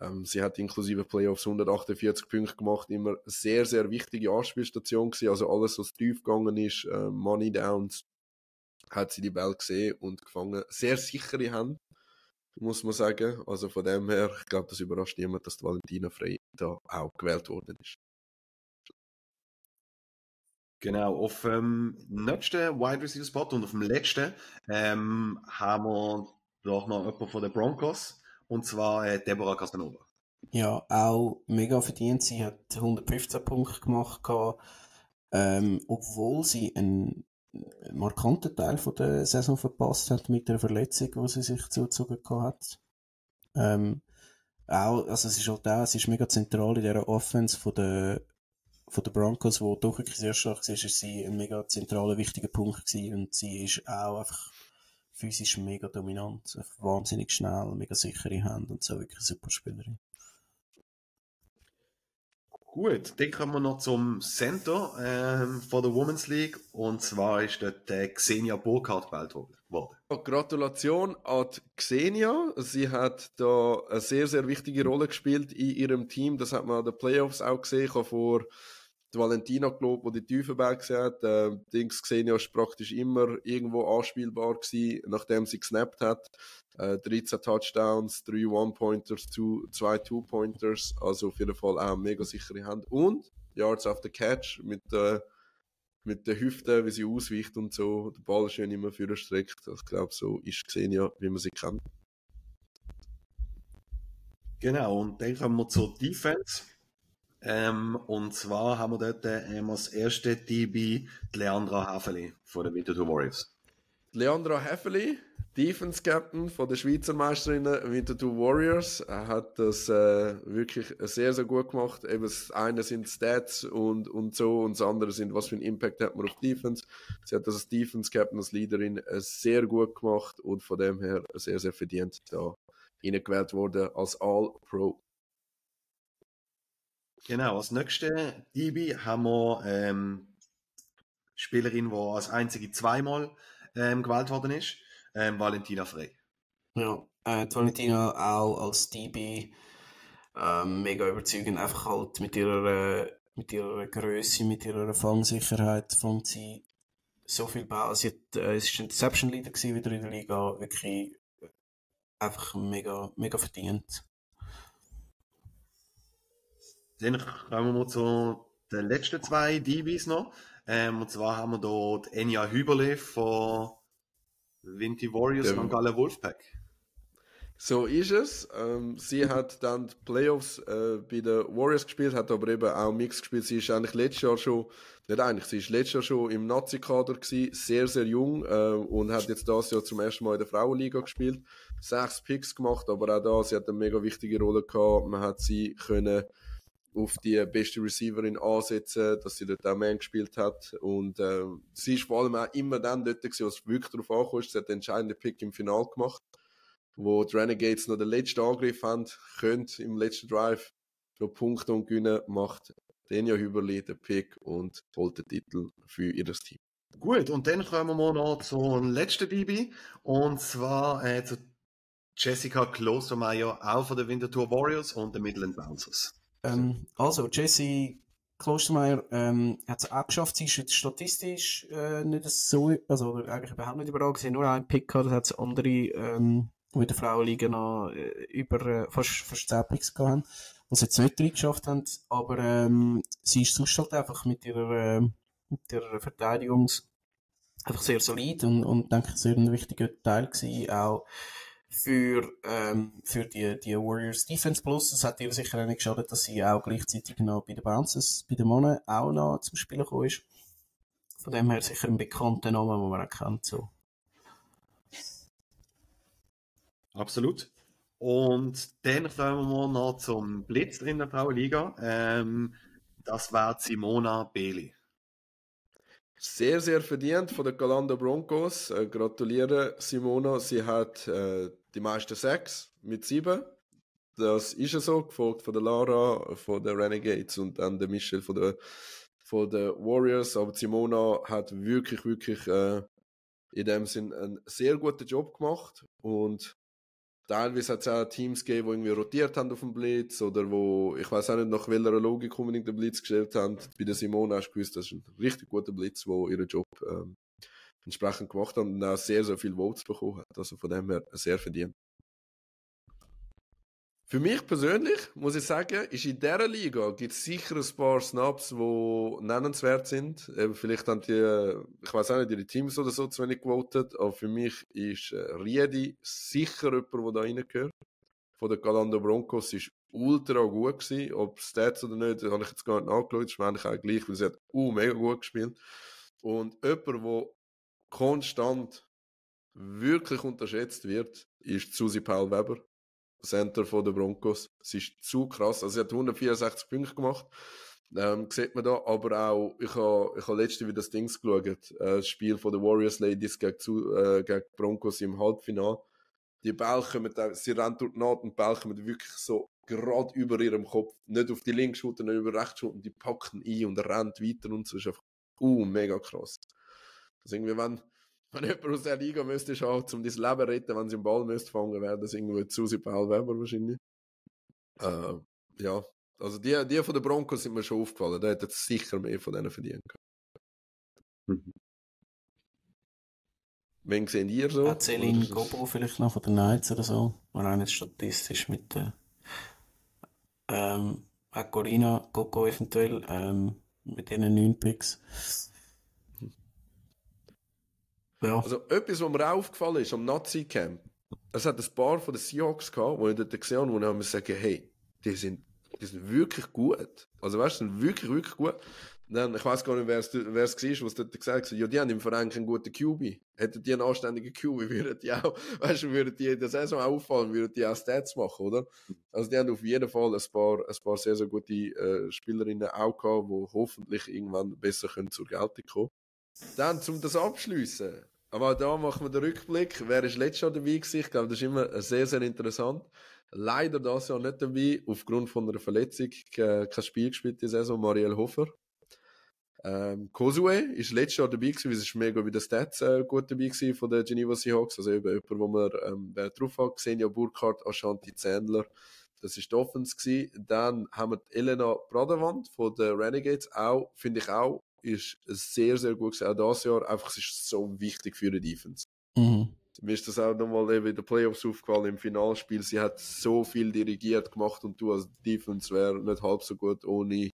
Ähm, sie hat inklusive Playoffs 148 Punkte gemacht, immer sehr, sehr wichtige Anspielstation gewesen. Also alles, was tief gegangen ist, äh, Money Downs, hat sie die Ball gesehen und gefangen. Sehr sichere Hände muss man sagen. Also von dem her, ich glaube, das überrascht niemand, dass Valentina Frey da auch gewählt worden ist. Genau, auf dem nächsten Wide Receiver Spot und auf dem letzten ähm, haben wir doch noch jemanden von den Broncos und zwar äh, Deborah Castanova. Ja, auch mega verdient. Sie hat 115 Punkte gemacht, ähm, obwohl sie ein markanten Teil von der Saison verpasst hat mit der Verletzung, die sie sich zugezogen hat. Ähm, auch, also es ist halt auch, es ist mega zentral in dieser Offense von der, von der Broncos, wo doch wirklich sehr stark ist, ist sie ein mega zentraler, wichtiger Punkt gewesen und sie ist auch einfach physisch mega dominant, wahnsinnig schnell, mega sichere Hand und so wirklich eine super Spielerin. Gut, dann kommen wir noch zum Center ähm, von der Women's League und zwar ist dort äh, Xenia Burkhardt gewählt worden. Gratulation an Xenia. Sie hat da eine sehr, sehr wichtige Rolle gespielt in ihrem Team. Das hat man an den Playoffs auch gesehen. Ich habe vor die Valentina gelobt, die die Tiefenberg gesehen hat. Äh, Dings Xenia ist praktisch immer irgendwo anspielbar gewesen, nachdem sie gesnappt hat. Äh, 13 Touchdowns, 3 One-Pointers, 2 Two-Pointers. Also auf jeden Fall auch mega sichere Hand. Und Yards after Catch mit der mit den Hüften, wie sie ausweicht und so, der Ball schön immer für streckt. Ich glaube, so ist Xenia, wie man sie kennt. Genau, und dann kommen wir zur Defense. Ähm, und zwar haben wir dort ähm, als erste DB Leandra Häfeli von den Winterthur Warriors. Leandra Häfeli, Defense Captain von der Schweizer Meisterinnen Winterthur Warriors, hat das äh, wirklich sehr, sehr gut gemacht. Eben das eine sind Stats und, und so und das andere sind, was für einen Impact hat man auf Defense. Sie hat das als Defense Captain, als Leaderin äh, sehr gut gemacht und von dem her sehr, sehr verdient da reingewählt worden als All-Pro. Genau, als nächste DB haben wir ähm, Spielerin, die als einzige zweimal ähm, gewählt worden ist, ähm, Valentina Frey. Ja, äh, Valentina auch als DB ähm, mega überzeugend, einfach halt mit ihrer, äh, mit ihrer Größe, mit ihrer Fangsicherheit fängt sie so viel Ball. Sie hat, äh, es ist ein Deception Leader gewesen, wieder in der Liga, wirklich einfach mega, mega verdient. Dann kommen wir zu den letzten zwei DBs noch. Ähm, und zwar haben wir dort Enya Hüberle von Vinty Warriors und Gala Wolfpack. So ist es. Ähm, sie hat dann die Playoffs äh, bei den Warriors gespielt, hat aber eben auch Mix gespielt. Sie ist eigentlich letztes Jahr schon, nicht eigentlich, sie ist letztes Jahr schon im Nazi-Kader gewesen, sehr, sehr jung äh, und hat jetzt das Jahr zum ersten Mal in der Frauenliga gespielt. Sechs Picks gemacht, aber auch da, sie hat eine mega wichtige Rolle gehabt. Man hat sie können auf die beste Receiverin ansetzen, dass sie dort auch mehr gespielt hat. Und äh, sie ist vor allem auch immer dann dort gewesen, wo es wirklich darauf ankommt. Sie hat den entscheidenden Pick im Final gemacht wo die Renegades noch den letzten Angriff haben, können im letzten Drive noch Punkte und gewinnen, macht Denja Hüberli den Pick und holt den Titel für ihr Team. Gut, und dann kommen wir noch zum letzten DB, und zwar äh, zu Jessica Klostermeier, auch von den Winterthur Warriors und den Midland Bouncers. Ähm, also, Jessie Klostermeier ähm, hat es auch geschafft, sie ist statistisch äh, nicht so, also eigentlich überhaupt nicht überall gesehen, nur ein Pick gehabt, das hat es andere ähm, in der Frauenliga noch äh, über äh, fast, fast 10 Picks gehabt was jetzt nicht reingeschafft haben, aber ähm, sie ist sonst halt einfach mit ihrer, äh, mit ihrer Verteidigung einfach sehr solid und, und denke ich sehr ein wichtiger Teil gewesen, auch für, ähm, für die, die Warriors Defense Plus. Das hat ihr sicher auch nicht geschadet, dass sie auch gleichzeitig noch bei den Bounces, bei den Mannen auch noch zum Spielen gekommen ist. Von dem her sicher ein bekannter Name, den man auch kennt, so. Absolut. Und dann kommen wir noch zum Blitz in der Frauenliga. Ähm, das war Simona Beli. Sehr, sehr verdient von den Galanda Broncos. Äh, gratuliere Simona. Sie hat äh, die meisten sechs mit sieben. Das ist ja so, gefolgt von der Lara, von der Renegades und dann der Michelle von der, von der Warriors. Aber Simona hat wirklich, wirklich äh, in dem Sinn einen sehr guten Job gemacht und teilweise hat es auch Teams gegeben, die irgendwie rotiert haben auf dem Blitz oder wo, ich weiß auch nicht, nach welcher Logik unbedingt den Blitz gestellt haben. Bei der Simone hast du gewusst, das ist ein richtig guter Blitz, wo ihren Job ähm, entsprechend gemacht haben und auch sehr, sehr viel Votes bekommen hat. Also von dem her sehr verdient. Für mich persönlich muss ich sagen, ist in dieser Liga gibt es sicher ein paar Snaps, die nennenswert sind. Eben vielleicht haben die, ich weiß auch nicht, ihre Teams oder so zu wenig gewotet, aber für mich ist äh, Riedi sicher jemand, der da reingehört. Von den Galando Broncos ist ultra gut gewesen. Ob Stats oder nicht, habe ich jetzt gar nicht angeschaut. Das ist mir eigentlich auch gleich, weil sie hat uh, mega gut gespielt. Und jemand, der konstant wirklich unterschätzt wird, ist Susi Paul Weber Center von den Broncos. Es ist zu krass. Also, sie hat 164 Punkte gemacht. Ähm, sieht man da, aber auch, ich habe ich ha letzte wieder das Dings geschaut, äh, das Spiel von den Warriors Ladies gegen, zu, äh, gegen Broncos im Halbfinale. Die Bälle kommen, sie rennen durch die Naht und die Bälle kommen wirklich so gerade über ihrem Kopf, nicht auf die linke Schulter, nicht über die rechte Schulter, die packen ein und rennt weiter und so, ist einfach, uh, mega krass. Also irgendwie, wenn, [LAUGHS] wenn jemand aus der Liga müsste schauen, um dein Leben retten, wenn sie den Ball müsste fangen, wäre das irgendwo Susi Paul Weber wahrscheinlich. Äh, ja, Also die, die von den Broncos sind mir schon aufgefallen. Da hätte sicher mehr von denen verdient. Mhm. Wen sehen ihr so? Celine Gobo vielleicht noch von den Knights oder so, war auch nicht statistisch mit der äh, ähm, Corina Gogo eventuell ähm, mit diesen 9 Picks. Ja. Also etwas, was mir aufgefallen ist am Nazi-Camp, es hat ein paar von den Seahawks gehabt, wo ich dort gesehen habe, wo ich mir sagen, hey, die sind, die sind wirklich gut. Also weißt du, sind wirklich, wirklich gut. Dann, ich weiß gar nicht, wer es war, was dort gesagt hat. Ja, die haben im Verein einen guten QB. Hätten die einen anständigen QB, [LAUGHS] würden die auch, weißt du, würden die in der Saison auffallen, würden die auch Stats machen, oder? Also, die haben auf jeden Fall ein paar, ein paar sehr, sehr gute äh, Spielerinnen auch gehabt, die hoffentlich irgendwann besser können zur Geltung kommen. Dann, um das abschließen. Aber da machen wir den Rückblick. Wer ist letztes Jahr dabei gewesen? Ich glaube, das ist immer sehr, sehr interessant. Leider das Jahr nicht dabei, aufgrund von einer Verletzung. Kein Spiel gespielt die Saison, Marielle Hofer. Ähm, Kozue ist letztes Jahr dabei gewesen, weil es ist mega wie der Stats äh, gut dabei gewesen von den Geneva Seahawks. Also eben jemand, wo man ähm, drauf hat, Xenia Burkhardt, Ashanti Zändler. Das ist der Offense gewesen. Dann haben wir Elena Bradewand von den Renegades auch, finde ich auch, ist sehr, sehr gut gewesen. Auch dieses Jahr. Einfach, es ist so wichtig für die Defense. Mhm. Mir ist das auch nochmal eben in den Playoffs aufgefallen im Finalspiel. Sie hat so viel dirigiert gemacht und du als Defense wäre nicht halb so gut ohne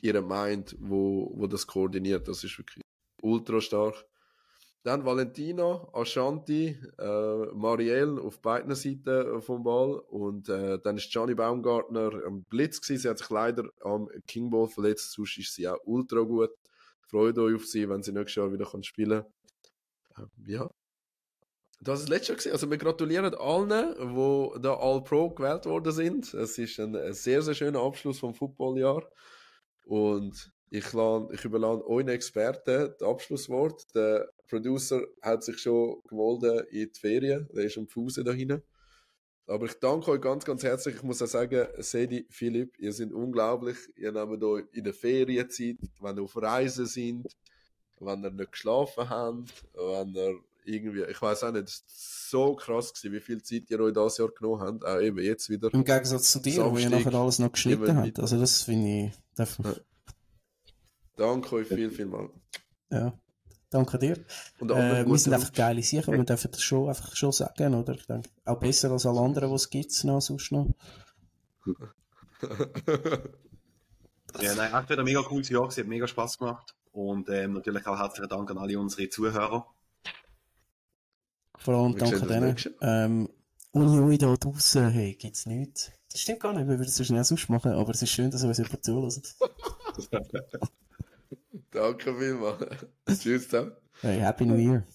ihre Mind, wo, wo das koordiniert. Das ist wirklich ultra stark. Dann Valentina, Ashanti, äh, Marielle auf beiden Seiten vom Ball und äh, dann ist Johnny Baumgartner am Blitz gewesen. Sie hat sich leider am King Ball verletzt, sonst ist sie auch ultra gut. Freut euch auf sie, wenn sie nächstes Jahr wieder spielen kann. Ähm, ja. Das ist letztes Jahr gewesen. Also wir gratulieren allen, die da All-Pro gewählt worden sind. Es ist ein sehr, sehr schöner Abschluss vom Footballjahr. Und ich, lade, ich überlasse euren Experten das Abschlusswort. Der Producer hat sich schon gemolden in die Ferien. Der ist am Fuße da hinten. Aber ich danke euch ganz, ganz herzlich. Ich muss auch sagen, Sedi, Philipp, ihr seid unglaublich. Ihr nehmt euch in der Ferienzeit, wenn ihr auf Reisen sind, wenn ihr nicht geschlafen habt, wenn ihr irgendwie, ich weiß auch nicht, so krass gewesen, wie viel Zeit ihr euch das Jahr genommen habt, auch eben jetzt wieder. Im Gegensatz zu dir, Samstag, wo ihr nachher alles noch geschnitten habt, also das finde ich, ja. Danke euch viel, viel mal. Ja, danke dir. Und äh, wir sind einfach geile Sicher, wir dürfen das schon, einfach schon sagen, oder? Ich denke, auch besser als alle anderen, die es gibt, noch, sonst noch. [LAUGHS] ja, nein, echt wieder ein mega cooles Jahr, es hat mega Spaß gemacht. Und ähm, natürlich auch herzlichen Dank an alle unsere Zuhörer. Vor allem danke denen. Ähm, ohne euch da draußen, hey, gibt's nichts. Das stimmt gar nicht, wir würden es so schnell sonst machen, aber es ist schön, dass ihr uns jemand zulässt. [LAUGHS] danke vielmals. [LAUGHS] Tschüss zusammen. Hey, Happy New Year.